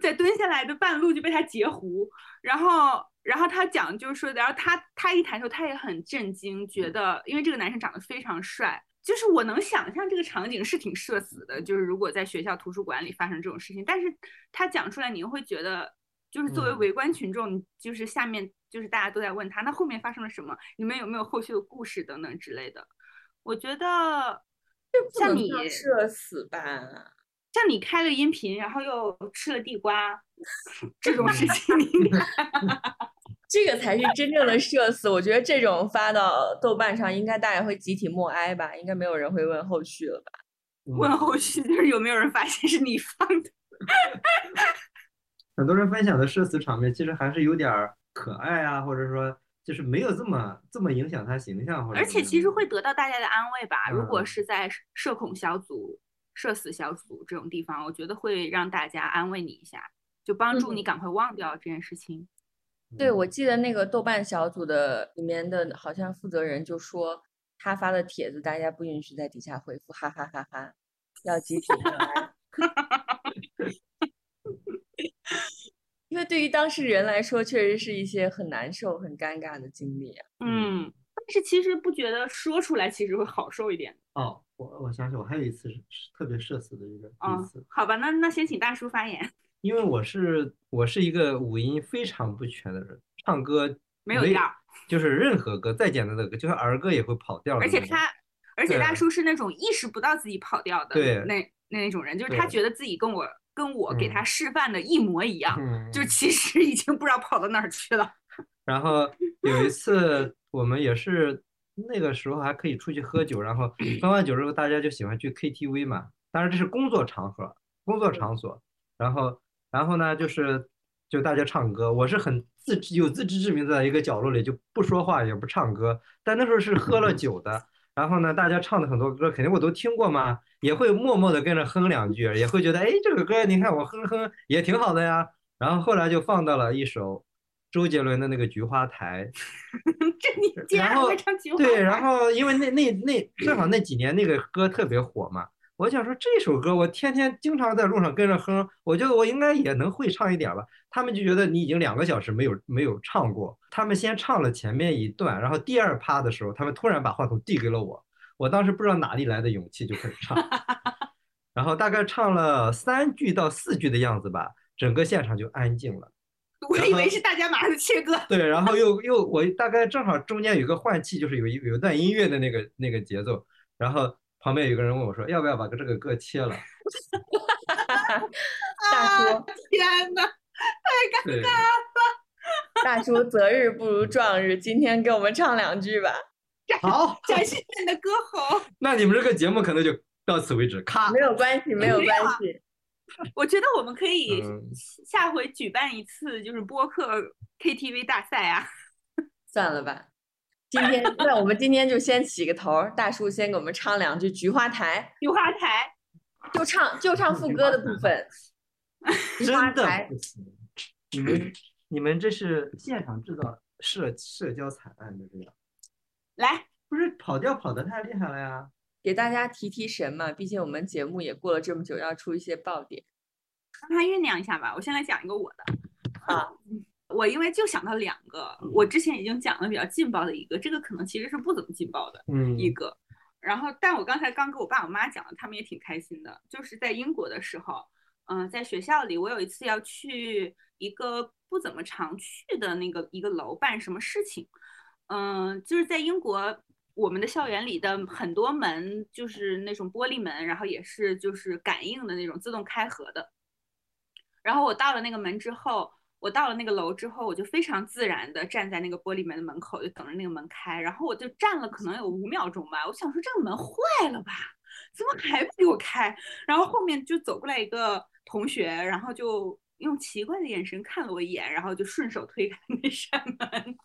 在蹲下来的半路就被他截胡，然后。然后他讲就是说，然后他他一谈的时候，他也很震惊，觉得因为这个男生长得非常帅，就是我能想象这个场景是挺社死的，就是如果在学校图书馆里发生这种事情，但是他讲出来，你又会觉得，就是作为围观群众，就是下面就是大家都在问他，那后面发生了什么？你们有没有后续的故事等等之类的？我觉得像你社死吧，像你开了音频，然后又吃了地瓜 这种事情，应该。这个才是真正的社死。我觉得这种发到豆瓣上，应该大家会集体默哀吧，应该没有人会问后续了吧？问后续就是有没有人发现是你放的？很多人分享的社死场面其实还是有点可爱啊，或者说就是没有这么这么影响他形象，或者而且其实会得到大家的安慰吧。嗯如果是在社恐小组、社死小组这种地方，我觉得会让大家安慰你一下，就帮助你赶快忘掉这件事情。对，我记得那个豆瓣小组的里面的好像负责人就说，他发的帖子大家不允许在底下回复，哈哈哈哈，要集体 默哀。因为对于当事人来说，确实是一些很难受、很尴尬的经历啊。嗯，但是其实不觉得说出来其实会好受一点哦，我我想起我还有一次是是特别社死的一个啊、一次，好吧，那那先请大叔发言。因为我是我是一个五音非常不全的人，唱歌没有调儿，就是任何歌再简单的歌，就算儿歌也会跑调。而且他，而且大叔是那种意识不到自己跑调的对那那种人，就是他觉得自己跟我跟我给嗯。他示范的一模一样，嗯，就其实已经不知道跑到哪儿去了。然后有一次我们也是那个时候还可以出去喝酒，然后喝完酒之后大家就喜欢去 KTV 嘛，当然这是工作场合、工作场所，然后然后呢就是就大家唱歌，我是很自知有自知之明，在一个角落里就不说话也不唱歌，但那时候是喝了酒的，然后呢大家唱的很多歌肯定我都听过嘛，也会默默的跟着哼两句，也会觉得哎这个歌你看我哼哼也挺好的呀，然后后来就放到了一首。周杰伦的那个《菊花台》，这你竟然会唱菊花对，然后因为那那那正好那几年那个歌特别火嘛，我想说这首歌我天天经常在路上跟着哼，我觉得我应该也能会唱一点吧。他们就觉得你已经两个小时没有没有唱过，他们先唱了前面一段，然后第二趴的时候，他们突然把话筒递给了我，我当时不知道哪里来的勇气就开始唱，然后大概唱了三句到四句的样子吧，整个现场就安静了。我以为是大家马上就切歌。对，然后又又我大概正好中间有个换气，就是有一有一段音乐的那个那个节奏，然后旁边有个人问我说，要不要把这个歌切了？大叔，天呐，对，大叔，择日不如撞日，今天给我们唱两句吧。好，展示你的歌喉。那你们这个节目可能就到此为止，咔没。有关系，没有关系。我觉得我们可以嗯下回举办一次就是播客 KTV 大赛啊。算了吧，今天那我们今天就先起个头儿，大叔先给我们唱两句《菊花台菊花台，》，就唱就唱副歌的部分。菊花真的台不行，你们你们这是现场制造社社交惨案，就这样，来，不是跑调跑得太厉害了呀？给大家提提神嘛，毕竟我们节目也过了这么久，要出一些爆点。让他酝酿一下吧。我先来讲一个我的。好，我因为就想到两个，我之前已经讲了比较劲爆的一个，这个可能其实是不怎么劲爆的嗯一个。然后，但我刚才刚跟我爸我妈讲了，他们也挺开心的。就是在英国的时候，嗯、在学校里，我有一次要去一个不怎么常去的那个一个楼办什么事情，嗯、就是在英国，我们的校园里的很多门就是那种玻璃门，然后也是就是感应的那种自动开合的。然后我到了那个门之后，我到了那个楼之后，我就非常自然的站在那个玻璃门的门口，就等着那个门开。然后我就站了可能有五秒钟吧，我想说这个门坏了吧，怎么还不给我开？然后后面就走过来一个同学，然后就用奇怪的眼神看了我一眼，然后就顺手推开那扇门。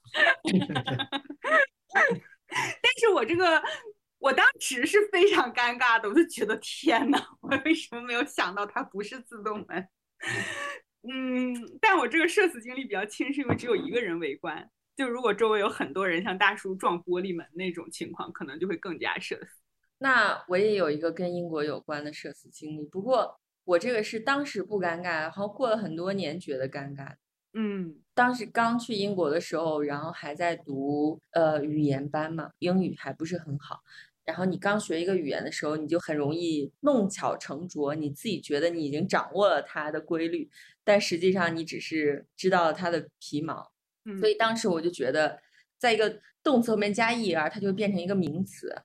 但是我这个，我当时是非常尴尬的，我就觉得天呐，我为什么没有想到它不是自动门？嗯，但我这个社死经历比较轻，是因为只有一个人围观。就如果周围有很多人像大叔撞玻璃门那种情况，可能就会更加社死。那我也有一个跟英国有关的社死经历，不过我这个是当时不尴尬，然后过了很多年觉得尴尬。嗯当时刚去英国的时候，然后还在读呃语言班嘛，英语还不是很好。然后你刚学一个语言的时候，你就很容易弄巧成拙，你自己觉得你已经掌握了它的规律，但实际上你只是知道了它的皮毛。嗯，所以当时我就觉得，在一个动词后面加 er，它就变成一个名词，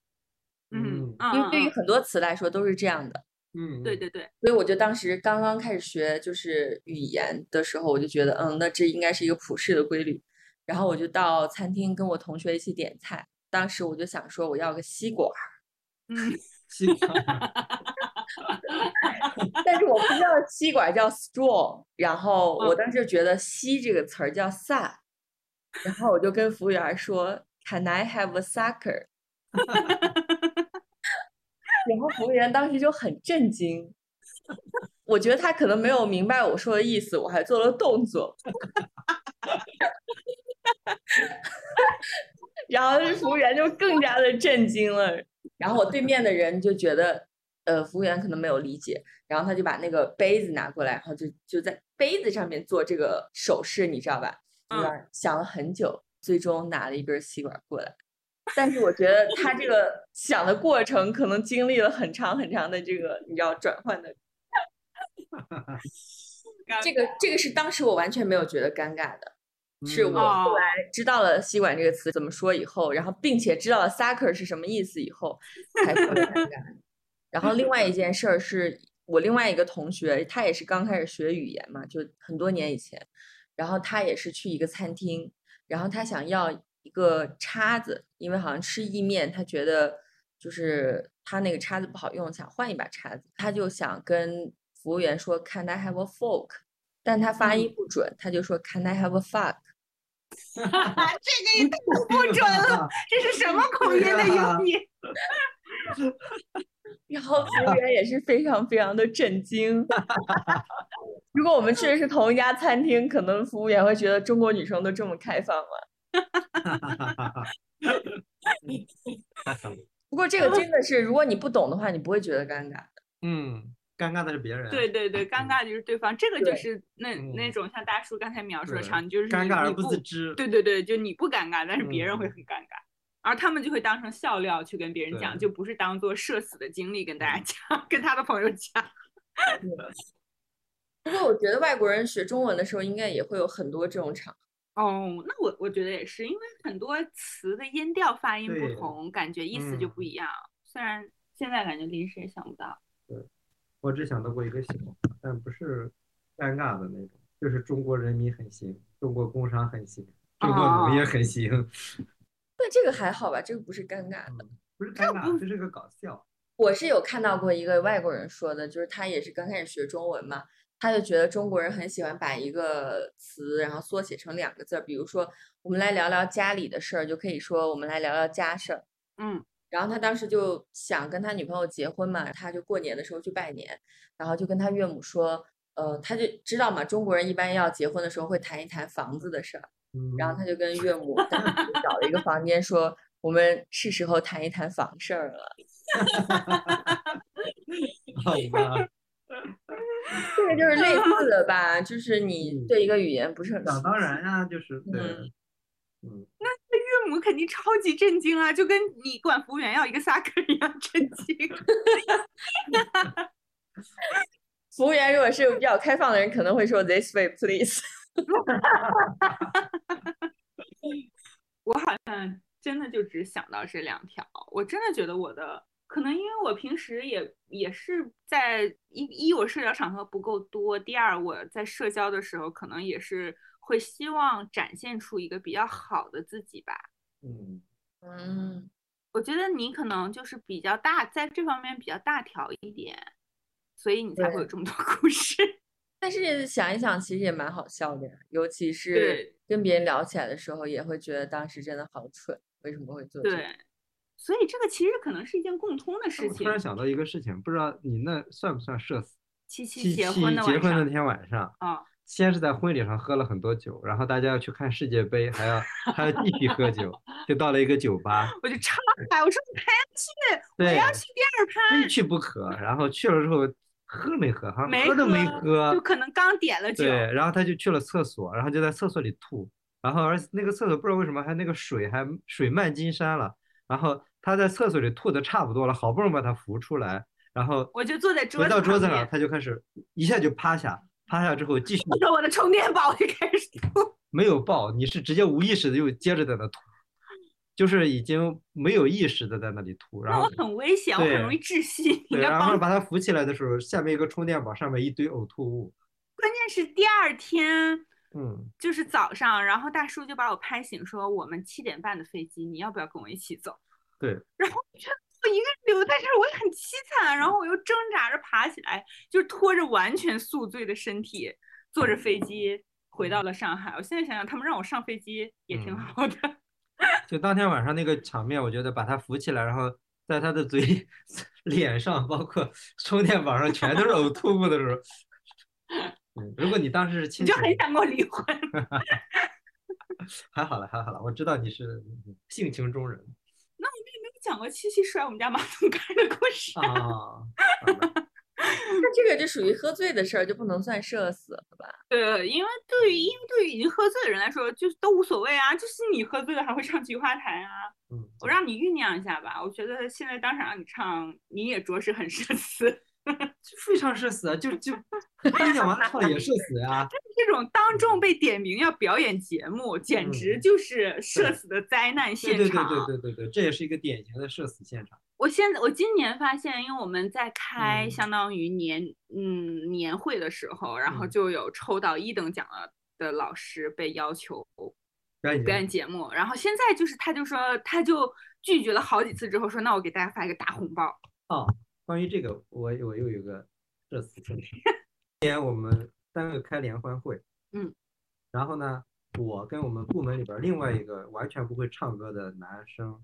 嗯嗯因为对于嗯很多词来说都是这样的。嗯，对对对，所以我就当时刚刚开始学就是语言的时候，我就觉得，嗯，那这应该是一个普世的规律。然后我就到餐厅跟我同学一起点菜，当时我就想说我要个吸管儿，嗯西瓜但是我不知道吸管叫 straw，然后我嗯当时就觉得吸这个词儿叫 suck，然后我就跟服务员说，Can I have a sucker？然后服务员当时就很震惊，我觉得他可能没有明白我说的意思，我还做了动作，然后服务员就更加的震惊了，然后我对面的人就觉得，呃，服务员可能没有理解，然后他就把那个杯子拿过来，然后就就在杯子上面做这个手势，你知道吧？服务嗯想了很久，最终拿了一根吸管过来。但是我觉得他这个 想的过程可能经历了很长很长的这个你知道转换的，这个这个是当时我完全没有觉得尴尬的，是我嗯后来知道了“吸管”这个词怎么说以后，然后并且知道了 “sucker” 是什么意思以后，才觉得尴尬的。然后另外一 件事儿是我另外一个同学，他也是刚开始学语言嘛，就很多年以前，然后他也是去一个餐厅，然后他想要一个叉子，因为好像吃意面，他觉得就是他那个叉子不好用，想换一把叉子，他就想跟服务员说 “Can I have a fork？” 但他发音不准，他就说 “Can I have a fuck？” 这个也太不 准了，这是什么口音的英语？然后服务员也是非常非常的震惊。如果我们去的是同一家餐厅，可能服务员会觉得中国女生都这么开放吗？不过这个真的是，如果你不懂的话，你不会觉得尴尬。嗯，尴尬的是别人。对对对，尴尬就是对方，这个就对是那那嗯种像大叔刚才描述的对场景，就是尴尬而不自知。对对对，就你不尴尬，但是别人会嗯很尴尬，而他们就会当成笑料去跟别人讲，就不是当做社死的经历跟大家讲，跟他的朋友讲。不过我觉得外国人学中文的时候，应该也会有很多这种场。哦，那我我觉得也是，因为很多词的音调发音不同，感觉意思就嗯不一样。虽然现在感觉临时也想不到。对我只想到过一个笑话，但不是尴尬的那种，就是中国人民很行，中国工商很行，中国农业很行，但这个还好吧，这个不是尴尬的。不是尴尬，这是个搞笑。我是有看到过一个外国人说的，就是他也是刚开始学中文嘛，他就觉得中国人很喜欢把一个词然后缩写成两个字儿，比如说我们来聊聊家里的事儿，就可以说我们来聊聊家事儿。嗯，然后他当时就想跟他女朋友结婚嘛，他就过年的时候去拜年，然后就跟他岳母说，呃，他就知道嘛，中国人一般要结婚的时候会谈一谈房子的事儿，嗯，然后他就跟岳母找了一个房间说，我们是时候谈一谈房事儿了。好吧，这个就是类似的吧，就是你嗯对一个语言不是很想当然呀，就是对，嗯那，岳母肯定超级震惊啊，就跟你管服务员要一个 sucker 一样震惊。服务员如果是比较开放的人，可能会说 this way please。真的就只想到这两条。我真的觉得我的可能因为我平时也也是在一一我社交场合不够多，第二我在社交的时候可能也是会希望展现出一个比较好的自己吧。嗯，嗯，我觉得你可能就是比较大，在这方面比较大条一点，所以你才会有这么多故事。但是想一想，其实也蛮好笑的，尤其是跟别人聊起来的时候，也会觉得当时真的好蠢，为什么会做这对个？，所以这个其实可能是一件共通的事情我突。然想到一个事情，不知道你那算不算社死？七七七结婚的晚上结婚那天晚上，啊，先是在婚礼上喝了很多酒，然后大家要去看世界杯，还要还要继续喝酒，就到了一个酒吧，我就超嗨，我说你还要去，我要去第二趴非，去不可。然后去了之后喝没喝，好像没喝都没喝喝，就可能刚点了酒，对，然后他就去了厕所，然后就在厕所里吐，然后而且那个厕所不知道为什么还那个水还水漫金山了，然后他在厕所里吐的差不多了，好不容易把他扶出来，然后我就坐在桌回子旁边到桌子上，他就开始一下就趴下，趴下之后继续我说我的充电宝，我就开始吐。没有爆，你是直接无意识的又接着在那吐，就是已经没有意识的在那里吐，然后那我很危险，我很容易窒息，然后。把他扶起来的时候，下面一个充电宝，上面一堆呕吐物，关键是第二天嗯，就是早上，然后大叔就把我拍醒，说我们七点半的飞机，你要不要跟我一起走？对，然后我觉得 我一个人留在这儿，我也很凄惨，然后我又挣扎着爬起来，就是拖着完全宿醉的身体，坐着飞机回到了上海。我现在想想，他们让我上飞机也挺嗯好的。就当天晚上那个场面，我觉得把他扶起来，然后在他的嘴、脸上，包括充电宝上全都是呕 吐物的时候，嗯，如果你当时是亲情，你就很想跟我离婚。还好了，还好了，我知道你是嗯性情中人那我们也没有讲过七七摔我们家马桶盖的故事。啊。那这个就属于喝醉的事儿，就不能算社死了吧？对，因为对于因为对于已经喝醉的人来说，就是都无所谓啊，就是你喝醉了还会唱菊花台啊。嗯，我让你酝酿一下吧，我觉得现在当场让你唱，你也着实很社死。就非常社死啊，就就 你讲完了唱也社死呀、这种当众被点名要表演节目，简直嗯就是社死的灾难对对对。对对对对，这也是一个典型的社死现场。我现在我今年发现，因为我们在开嗯。相当于年嗯年会的时候，然后嗯。就有抽到一等奖了的老师被要求表演表演节目，然后现在就是他就说他就拒绝了好几次之后说，那我给大家发一个大红包。哦，关于这个，我我又有一个社死现。今年我们单位开联欢会，嗯，然后呢，我跟我们部门里边另外一个完全不会唱歌的男生，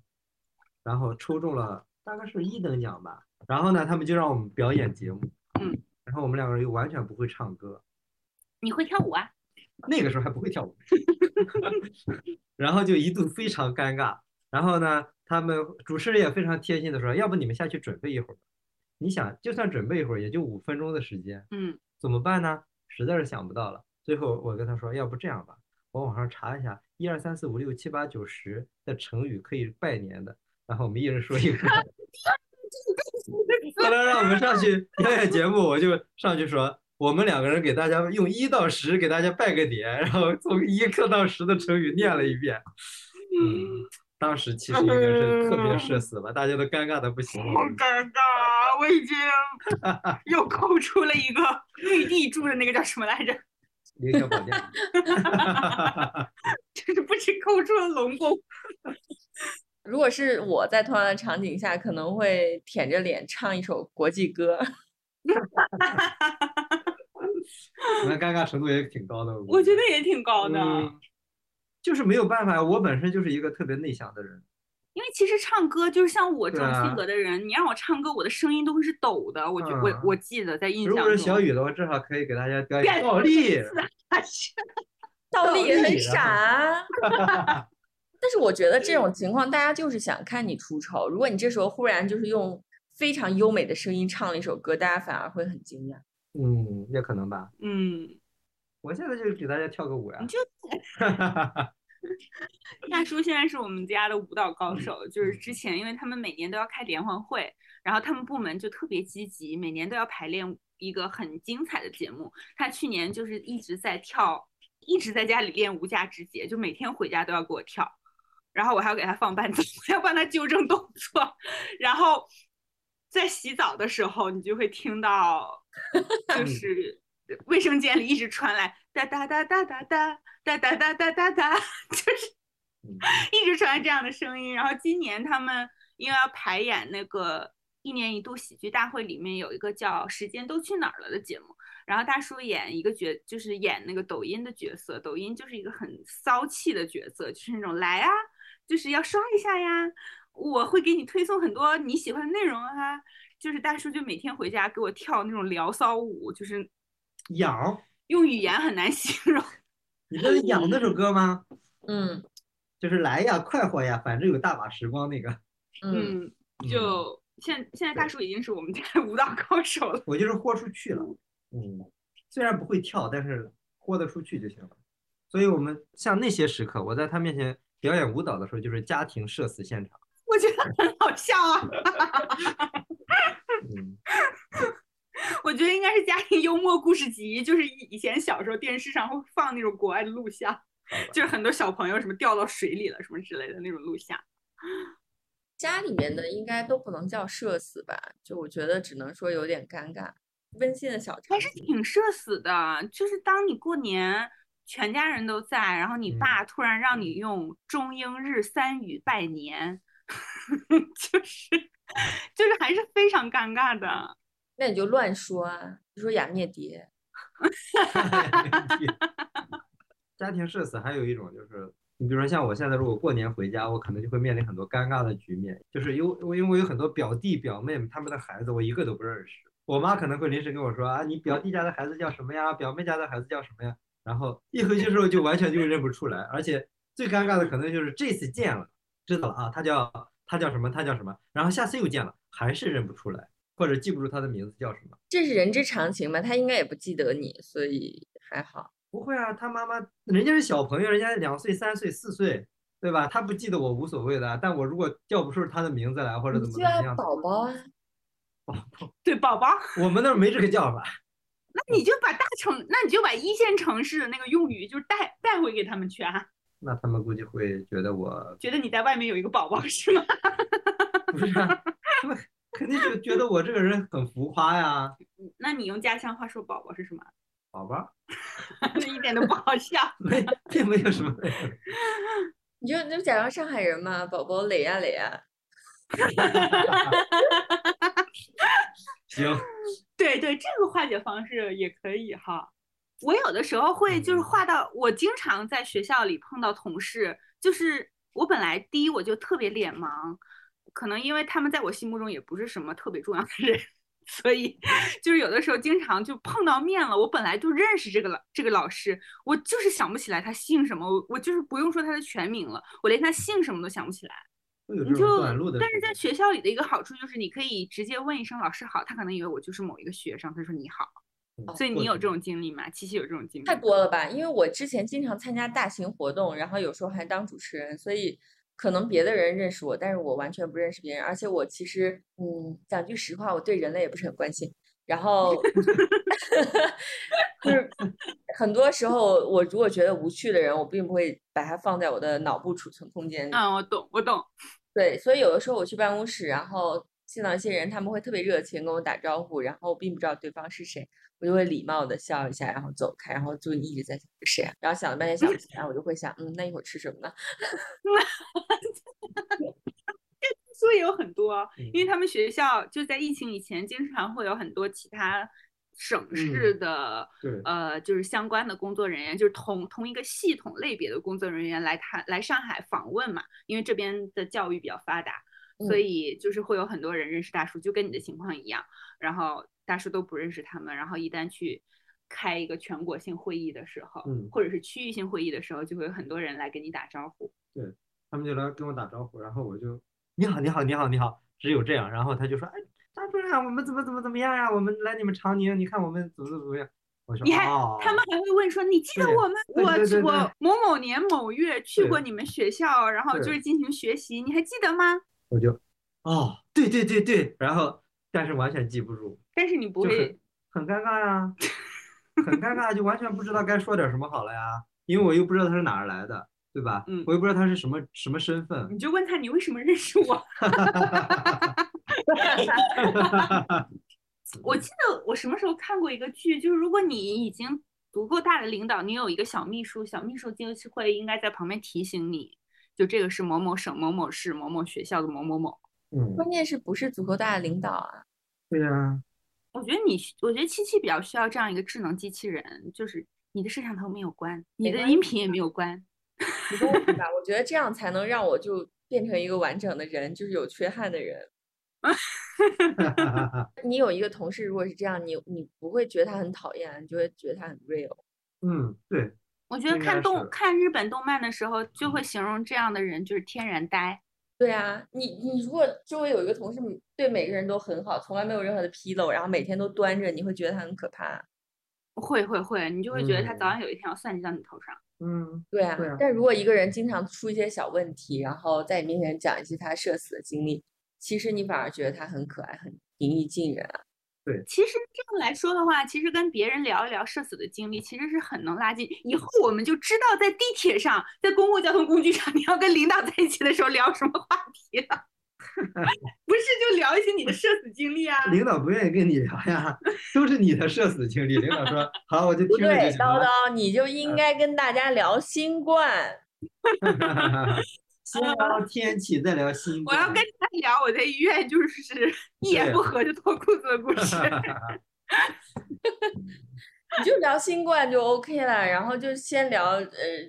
然后抽中了大概是一等奖吧。然后呢，他们就让我们表演节目，嗯，然后我们两个人又完全不会唱歌，你会跳舞啊？那个时候还不会跳舞，然后就一度非常尴尬。然后呢，他们主持人也非常贴心的说，要不你们下去准备一会儿吧。你想，就算准备一会儿，也就五分钟的时间，嗯，怎么办呢？实在是想不到了。最后我跟他说，要不这样吧，我网上查一下，一二三四五六七八九十的成语可以拜年的，然后我们一人说一个。后来让我们上去表演节目，我就上去说，我们两个人给大家用一到十给大家拜个年，然后从一刻到十的成语念了一遍。嗯，当时其实应该是特别社死吧，大家都尴尬的不行好。尴尬，我已经 又抠出了一个玉帝住的那个叫什么来着？凌霄宝殿，就是不止抠出了龙宫。如果是我在同样的场景下，可能会舔着脸唱一首国际歌。那尴尬程度也挺高的。我觉得也挺高的，嗯，就是没有办法，我本身就是一个特别内向的人。因为其实唱歌就是像我这种性格的人，你让我唱歌，我的声音都会是抖的。我觉我嗯我记得在印象如果是，小雨的话，至少可以给大家表变演倒立。倒立也很倒立傻啊。但是我觉得这种情况，大家就是想看你出丑。如果你这时候忽然就是用非常优美的声音唱了一首歌，大家反而会很惊讶。嗯，也可能吧。嗯，我现在就给大家跳个舞呀你。就 大叔现在是我们家的舞蹈高手，就是之前因为他们每年都要开联欢会，然后他们部门就特别积极，每年都要排练一个很精彩的节目。他去年就是一直在跳，一直在家里练无价之节，就每天回家都要给我跳，然后我还要给他放伴奏，我 要帮他纠正动作，然后在洗澡的时候，你就会听到，就是卫生间里一直传来哒哒哒哒哒哒哒哒哒哒哒哒，就是嗯 一直传来这样的声音。然后今年他们因为要排演那个一年一度喜剧大会，里面有一个叫《时间都去哪儿了》的节目，然后大叔演一个角，就是演那个抖音的角色，抖音就是一个很骚气的角色，就是那种来啊，就是要刷一下呀，我会给你推送很多你喜欢的内容啊。就是大叔就每天回家给我跳那种聊骚舞，就是痒，用语言很难形容。你知道《痒》那首歌吗？嗯就是来呀，快活呀，反正有大把时光那个。嗯，嗯，就现现在大叔已经是我们家的舞蹈高手了。我就是豁出去了。嗯，虽然不会跳，但是豁得出去就行了。所以我们像那些时刻，我在他面前表演舞蹈的时候，就是家庭社死现场。我觉得很好笑啊！嗯，我觉得应该是家庭幽默故事集，就是以以前小时候电视上会放那种国外的录像，就是很多小朋友什么掉到水里了什么之类的那种录像。家里面的应该都不能叫社死吧？就我觉得只能说有点尴尬。温馨的小场还是，挺社死的，就是当你过年全家人都在，然后你嗯爸突然让你用中英日三语拜年，就是就是还是非常尴尬的。那你就乱说啊，就说雅灭蝶。家庭社死还有一种就是，你比如说像我现在如果过年回家，我可能就会面临很多尴尬的局面，就是有我因为我有很多表弟表妹他们的孩子我一个都不认识，我妈可能会临时跟我说啊，你表弟家的孩子叫什么呀？表妹家的孩子叫什么呀？然后一回去之后就完全就认不出来，而且最尴尬的可能就是这次见了，知道了啊，他叫他叫什么，他叫什么，然后下次又见了，还是认不出来，或者记不住他的名字叫什么。这是人之常情嘛，他应该也不记得你，所以还好。不会啊，他妈妈人家是小朋友，人家两岁、三岁、四岁，对吧？他不记得我无所谓的，但我如果叫不出他的名字来，或者怎么怎么样宝，宝宝宝，对，宝宝，我们那儿没这个叫法。那你就把大城，那你就把一线城市的那个用语就带带回给他们去啊，那他们估计会觉得我觉得你在外面有一个宝宝是吗？不是、啊，他们肯定就觉得我这个人很浮夸呀，那你用家乡话说宝宝是什么？宝宝，一点都不好笑。没并没有什么。你就你就假装上海人嘛，宝宝磊呀磊呀。行，对对，这个化解方式也可以哈。我有的时候会就是嗯画到，我经常在学校里碰到同事，就是我本来第一我就特别脸盲，可能因为他们在我心目中也不是什么特别重要的人，所以 就是有的时候经常就碰到面了。我本来就认识这个老这个老师，我就是想不起来他姓什么，我我就是不用说他的全名了，我连他姓什么都想不起来。你就。但是在学校里的一个好处就是，你可以直接问一声老师好，他可能以为我就是某一个学生，他说你好。嗯所以你有这种经历吗？七七有这种经历太？多了吧？因为我之前经常参加大型活动，然后有时候还当主持人，所以可能别的人认识我，但是我完全不认识别人。而且我其实，嗯，讲句实话，我对人类也不是很关心。然后 就是很多时候，我如果觉得无趣的人，我并不会把它放在我的脑部储存空间里。嗯，我懂，我懂。对，所以有的时候我去办公室，然后见到一些人，他们会特别热情跟我打招呼，然后我并不知道对方是谁，我就会礼貌的笑一下，然后走开，然后就一直在想是谁啊，然后想了半天想不起来，我就会想，嗯，那一会儿吃什么呢？所以有很多，因为嗯他们学校就在疫情以前，经常会有很多其他省市的、对，呃，就是相关的工作人员，就是同同一个系统类别的工作人员来谈来上海访问嘛，因为这边的教育比较发达，所嗯以就是会有很多人认识大叔，就跟你的情况一样，然后大叔都不认识他们，然后一旦去。开一个全国性会议的时候，嗯或者是区域性会议的时候，就会有很多人来跟你打招呼。对他们就来跟我打招呼，然后我就你好，你好，你好，你好，只有这样，然后他就说，哎，张主任，我们怎么怎么怎么样呀？我们来你们长宁，你看我们怎么怎么样？我说你还哦，他们还会问说：“你记得我们我对我某某年某月去过你们学校，然后就是进行学习，你还记得吗我就哦，对对对对，然后但是完全记不住，？”但是你不会很，尴尬呀，很尴尬，就完全不知道该说点什么好了呀，因为我又不知道他是哪儿来的，对吧？嗯我也不知道他是什么什么身份。你就问他你为什么认识我？我记得我什么时候看过一个剧，就是如果你已经足够大的领导，你有一个小秘书，小秘书就会应该在旁边提醒你，就这个是某某省某某市某某学校的某某某。嗯，关键是不是足够大的领导啊？对呀，我觉得你需，我觉得七七比较需要这样一个智能机器人，就是你的摄像头没有关，你的音频也没有关。你跟我比吧，我觉得这样才能让我就变成一个完整的人，就是有缺憾的人。你有一个同事，如果是这样，你你不会觉得他很讨厌，你就会觉得他很 real。嗯，对，我觉得看动看日本动漫的时候，就会形容这样的人就是天然呆。对啊，你你如果周围有一个同事对每个人都很好，从来没有任何的纰漏，然后每天都端着，你会觉得他很可怕。会会会，你就会觉得他早嗯晚有一天要算计到你头上。嗯，对啊，对啊但如果一个人经常出一些小问题，然后在你面前讲一些他社死的经历，其实你反而觉得他很可爱，很平易近人啊。其实这样来说的话，其实跟别人聊一聊社死的经历，其实是很能拉近。以后我们就知道在地铁上，在公共交通工具上，你要跟领导在一起的时候聊什么话题了。不是就聊一些你的社死经历啊？领导不愿意跟你聊呀，都是你的社死经历。领导说好，我就对，听着就行了。叨叨，你就应该跟大家聊新冠。先 聊天气，再聊新冠。我要跟他聊我在医院就是一言不合就脱裤子的故事。你就聊新冠就 OK 了，然后就先聊，呃，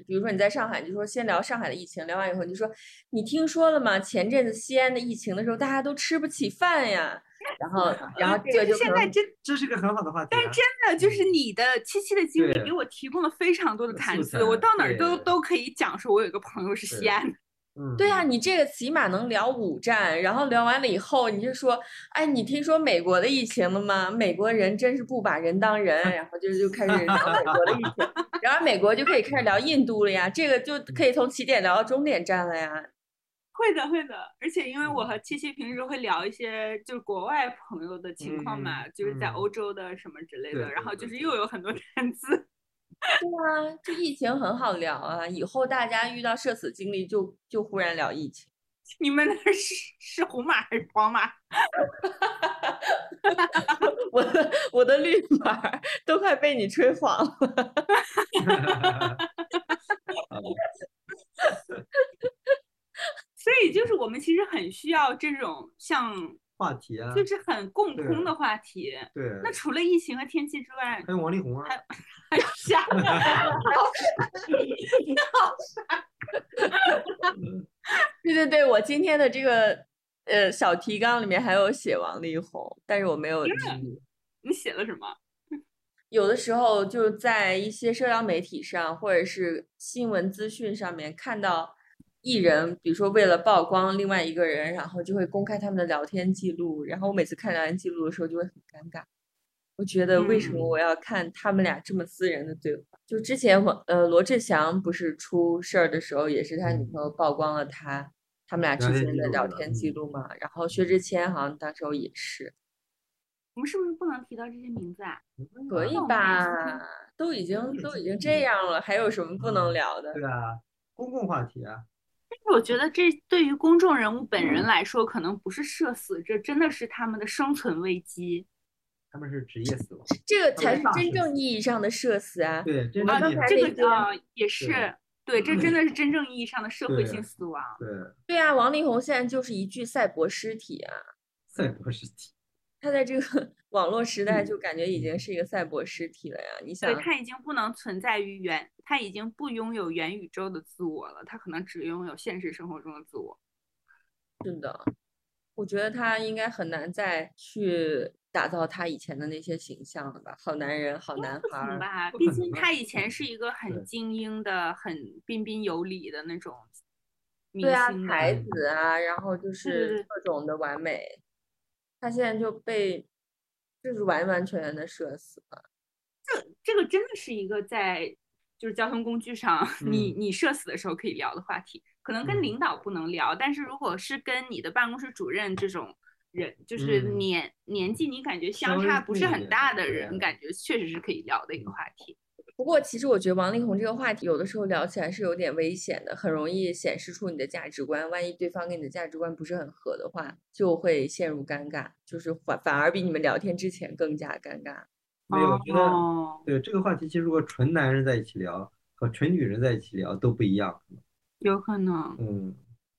比如说你在上海，就说先聊上海的疫情，聊完以后你就说你听说了吗？前阵子西安的疫情的时候，大家都吃不起饭呀，然后然后这就现在真这是个很好的话题啊。真的就是你的七七的经历给我提供了非常多的谈资，我到哪儿都都可以讲说，我有一个朋友是西安的。嗯，对啊，你这个起码能聊五站，然后聊完了以后，你就说，哎，你听说美国的疫情了吗？美国人真是不把人当人，然后就就开始聊美国的疫情，然后美国就可以开始聊印度了呀，这个就可以从起点聊到终点站了呀。会的，会的，而且因为我嗯和七七平时会聊一些就是国外朋友的情况嘛，嗯就是在嗯欧洲的什么之类的，然后就是又有很多谈资。对啊，这疫情很好聊啊，以后大家遇到社死经历就就忽然聊疫情。你们那是是红马还是黄马？我的我的绿码都快被你吹黄了。所以就是我们其实很需要这种像话题啊，就是很共通的话题。对。那除了疫情和天气之外，还有王力宏啊，还有啥？对对对，我今天的这个呃小提纲里面还有写王力宏，但是我没有记。你写了什么？有的时候就在一些社交媒体上或者是新闻资讯上面看到艺人，比如说为了曝光另外一个人，然后就会公开他们的聊天记录，然后我每次看聊天记录的时候就会很尴尬。我觉得为什么嗯我要看他们俩这么私人的对话？就之前我呃罗志祥不是出事儿的时候，也是他女嗯朋友曝光了他他们俩之聊天前的聊天记录嘛，然后薛之谦好像当时候也是。我们是不是不能提到这些名字啊？可以吧？都已经都已经这样了，还有什么不能聊的？对啊，公共话题啊，我觉得这对于公众人物本人来说，可能不是社死，这真的是他们的生存危机。他们是职业死亡。这个才是真正意义上的社死啊！对，真啊，正意义这个啊也是对对，这真的是真正意义上的社会性死亡。对对啊，王力宏现在就是一具赛博尸体啊！赛博尸体。他在这个 网络时代嗯就感觉已经是一个赛博尸体了呀！你想对，，他已经不能存在于元，他已经不拥有元宇宙的自我了，他可能只拥有现实生活中的自我。是的，我觉得他应该很难再去打造他以前的那些形象了吧？好男人，好男不孩儿。吧？毕竟他以前是一个很精英的、很彬彬有礼的那种明对啊，才子啊，然后就是各种的完美，他现在就被就是完完全全的社死了。这这个真的是一个在就是交通工具上，你嗯你社死的时候可以聊的话题，可能跟嗯领导不能聊，但是如果是跟你的办公室主任这种人，就是嗯年年纪你感觉相差不是很大的人，感觉确实是可以聊的一个话题。不过，其实我觉得王力宏这个话题有的时候聊起来是有点危险的，很容易显示出你的价值观。万一对方跟你的价值观不是很合的话，就会陷入尴尬，就是反反而比你们聊天之前更加尴尬。没有，我觉得哦，对这个话题，其实如果纯男人在一起聊和纯女人在一起聊都不一样。有可能。嗯，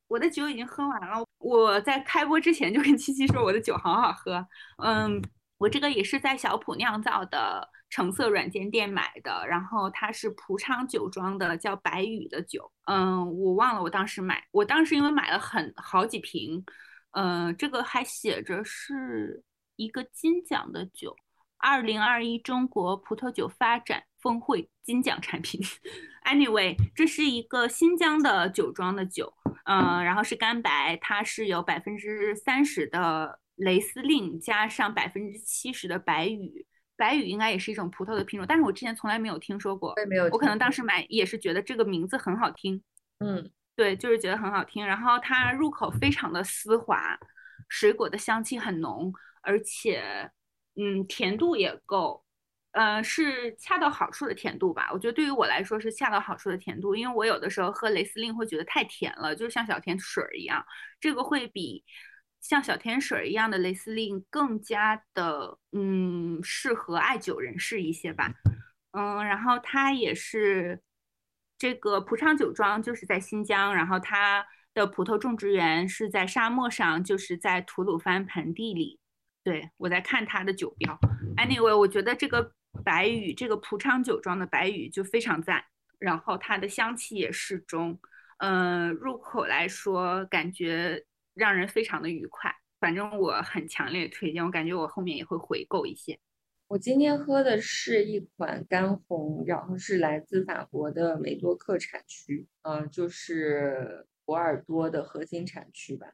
我的酒已经喝完了，我在开播之前就跟七七说我的酒好好喝。嗯，我这个也是在小普酿造的橙色软件店买的，然后它是蒲昌酒庄的，叫白羽的酒。嗯，我忘了我当时买，我当时因为买了很好几瓶，嗯，这个还写着是一个金奖的酒。二零二一中国葡萄酒发展峰会金奖产品。Anyway，这是一个新疆的酒庄的酒，嗯、然后是干白，它是有百分之三十的雷司令加上百分之七十的白羽。白羽应该也是一种葡萄的品种，但是我之前从来没有听说过我。也没有，我可能当时买也是觉得这个名字很好听，嗯，对，就是觉得很好听。然后它入口非常的丝滑，水果的香气很浓，而且嗯甜度也够，呃是恰到好处的甜度吧。我觉得对于我来说是恰到好处的甜度，因为我有的时候喝雷司令会觉得太甜了，就是像小甜水儿一样，这个会比。像小甜水儿一样的雷司令更加的嗯适合爱酒人士一些吧，嗯，然后它也是这个蒲昌酒庄就是在新疆，然后它的葡萄种植园是在沙漠上，就是在吐鲁番盆地里。对我在看它的酒标，anyway，我觉得这个白羽，这个蒲昌酒庄的白羽就非常赞，然后它的香气也适中，嗯、入口来说感觉让人非常的愉快。反正我很强烈推荐，我感觉我后面也会回购一些。我今天喝的是一款干红，然后是来自法国的梅多克产区，嗯、就是博尔多的核心产区吧。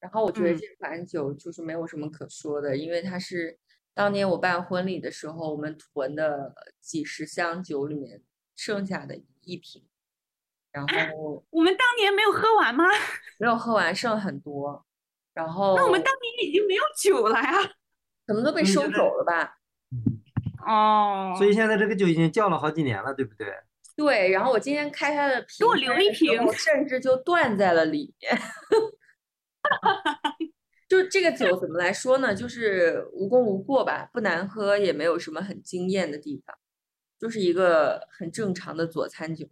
然后我觉得嗯这款酒就是没有什么可说的，因为它是当年我办婚礼的时候我们囤的几十箱酒里面剩下的一瓶，然后我们当年没有喝完吗？没有喝完，剩很多，然后那我们当年已经没有酒了呀。可能都被收走了吧。哦所以现在这个酒已经叫了好几年了，对不对？对，然后我今天开它的瓶给我留一瓶甚至就断在了里面。就这个酒怎么来说呢？就是无功无过吧，不难喝，也没有什么很惊艳的地方，就是一个很正常的佐餐酒。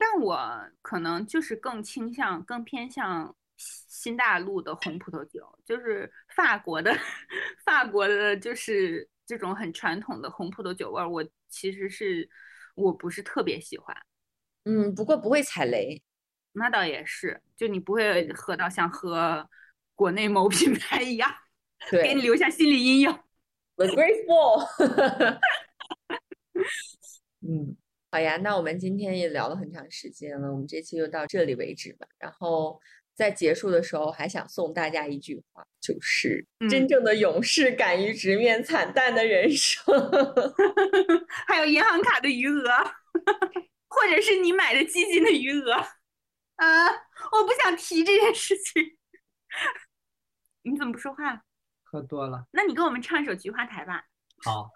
但我可能就是更倾向、更偏向新新大陆的红葡萄酒，就是法国的 法国的，就是这种很传统的红葡萄酒味儿，我其实是我不是特别喜欢。嗯，不过不会踩雷。那倒也是，就你不会喝到像喝国内某品牌一样，给你留下心理阴影。，The Great Wall。嗯，好呀，那我们今天也聊了很长时间了，我们这期就到这里为止吧。然后在结束的时候，还想送大家一句话，就是真嗯正的勇士敢于直面惨淡的人生。还有银行卡的余额，或者是你买的基金的余额。啊，我不想提这件事情。你怎么不说话？喝多了。那你给我们唱一首《菊花台》吧。好，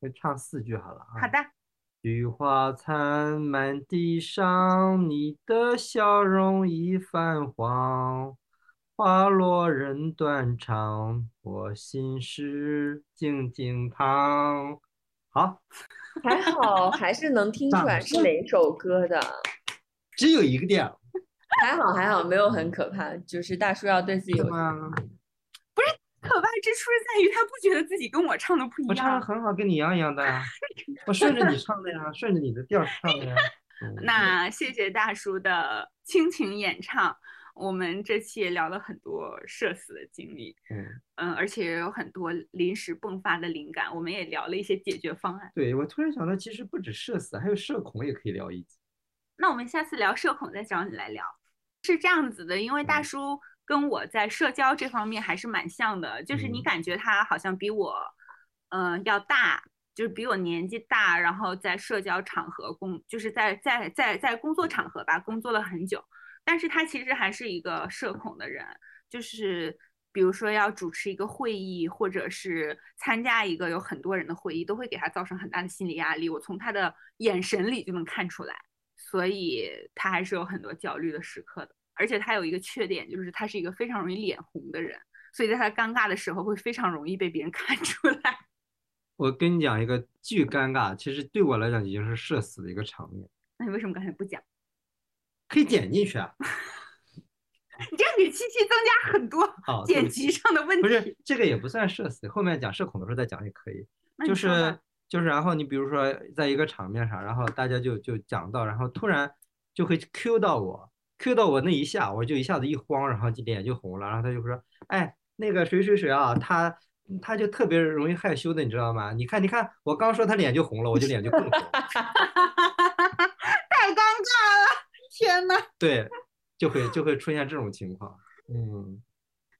就唱四句好了啊。好的，菊花残满地上，你的笑容已泛黄。花落人断肠，我心事静静躺。好，还好，还是能听出来是哪首歌的。只有一个调，还好还好，没有很可怕，就是大叔要对自己之处是在于他不觉得自己跟我唱的不一样我唱的。很好，跟你一样一样的呀。我顺着你唱的呀，顺着你的调唱的呀。嗯那谢谢大叔的倾情演唱。我们这期也聊了很多社死的经历，嗯，嗯，而且有很多临时迸发的灵感，我们也聊了一些解决方案。对我突然想到，其实不止社死，还有社恐也可以聊一集。那我们下次聊社恐再找你来聊。是这样子的，因为大嗯叔跟我在社交这方面还是蛮像的，就是你嗯感觉他好像比我，嗯、要大，就是比我年纪大，然后在社交场合工，就是在在在在工作场合吧，工作了很久，但是他其实还是一个社恐的人，就是。比如说要主持一个会议，或者是参加一个有很多人的会议，都会给他造成很大的心理压力。我从他的眼神里就能看出来。所以他还是有很多焦虑的时刻的。而且他有一个缺点，就是他是一个非常容易脸红的人，所以在他尴尬的时候会非常容易被别人 看出来。我跟你讲一个巨尴尬，其实对我来讲已经是社死的一个场面，那你为什么刚才不讲？可以剪进去啊。你这样给七七增加很多剪辑上的问题。不是这个也不算社死，后面讲社恐的时候再讲也可以。就是就是，然后你比如说在一个场面上，然后大家就就讲到，然后突然就会 Q 到我，Q 到我那一下，我就一下子一慌，然后就脸就红了，然后他就说，哎，那个谁谁谁啊，他他就特别容易害羞的，你知道吗？你看你看，我刚说他脸就红了，我就脸就更红。太尴尬了，天呐，对，就会就会出现这种情况。嗯，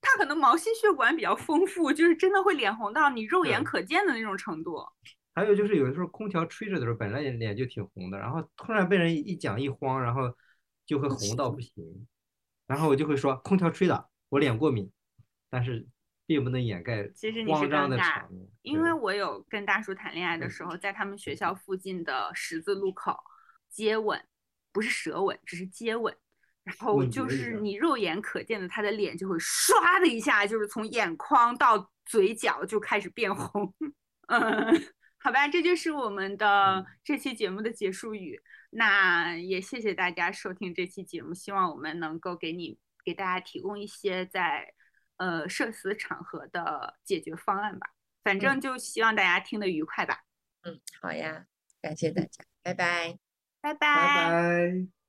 他可能毛细血管比较丰富，就是真的会脸红到你肉眼可见的那种程度。还有就是有的时候空调吹着的时候，本来脸就挺红的，然后突然被人一讲一慌，然后就会红到不行。然后我就会说空调吹的，我脸过敏，但是并不能掩盖其实你是慌张的。因为我有跟大叔谈恋爱的嗯时候，在他们学校附近的十字路口接吻，不是舌吻，只是接吻。然后就是你肉眼可见的，他的脸就会唰的一下，就是从眼眶到嘴角就开始变红。嗯，好吧，这就是我们的嗯这期节目的结束语。那也谢谢大家收听这期节目，希望我们能够给你给大家提供一些在呃社死场合的解决方案吧。反正就希望大家听得愉快吧，嗯，好呀，感谢大家，拜拜。拜拜拜。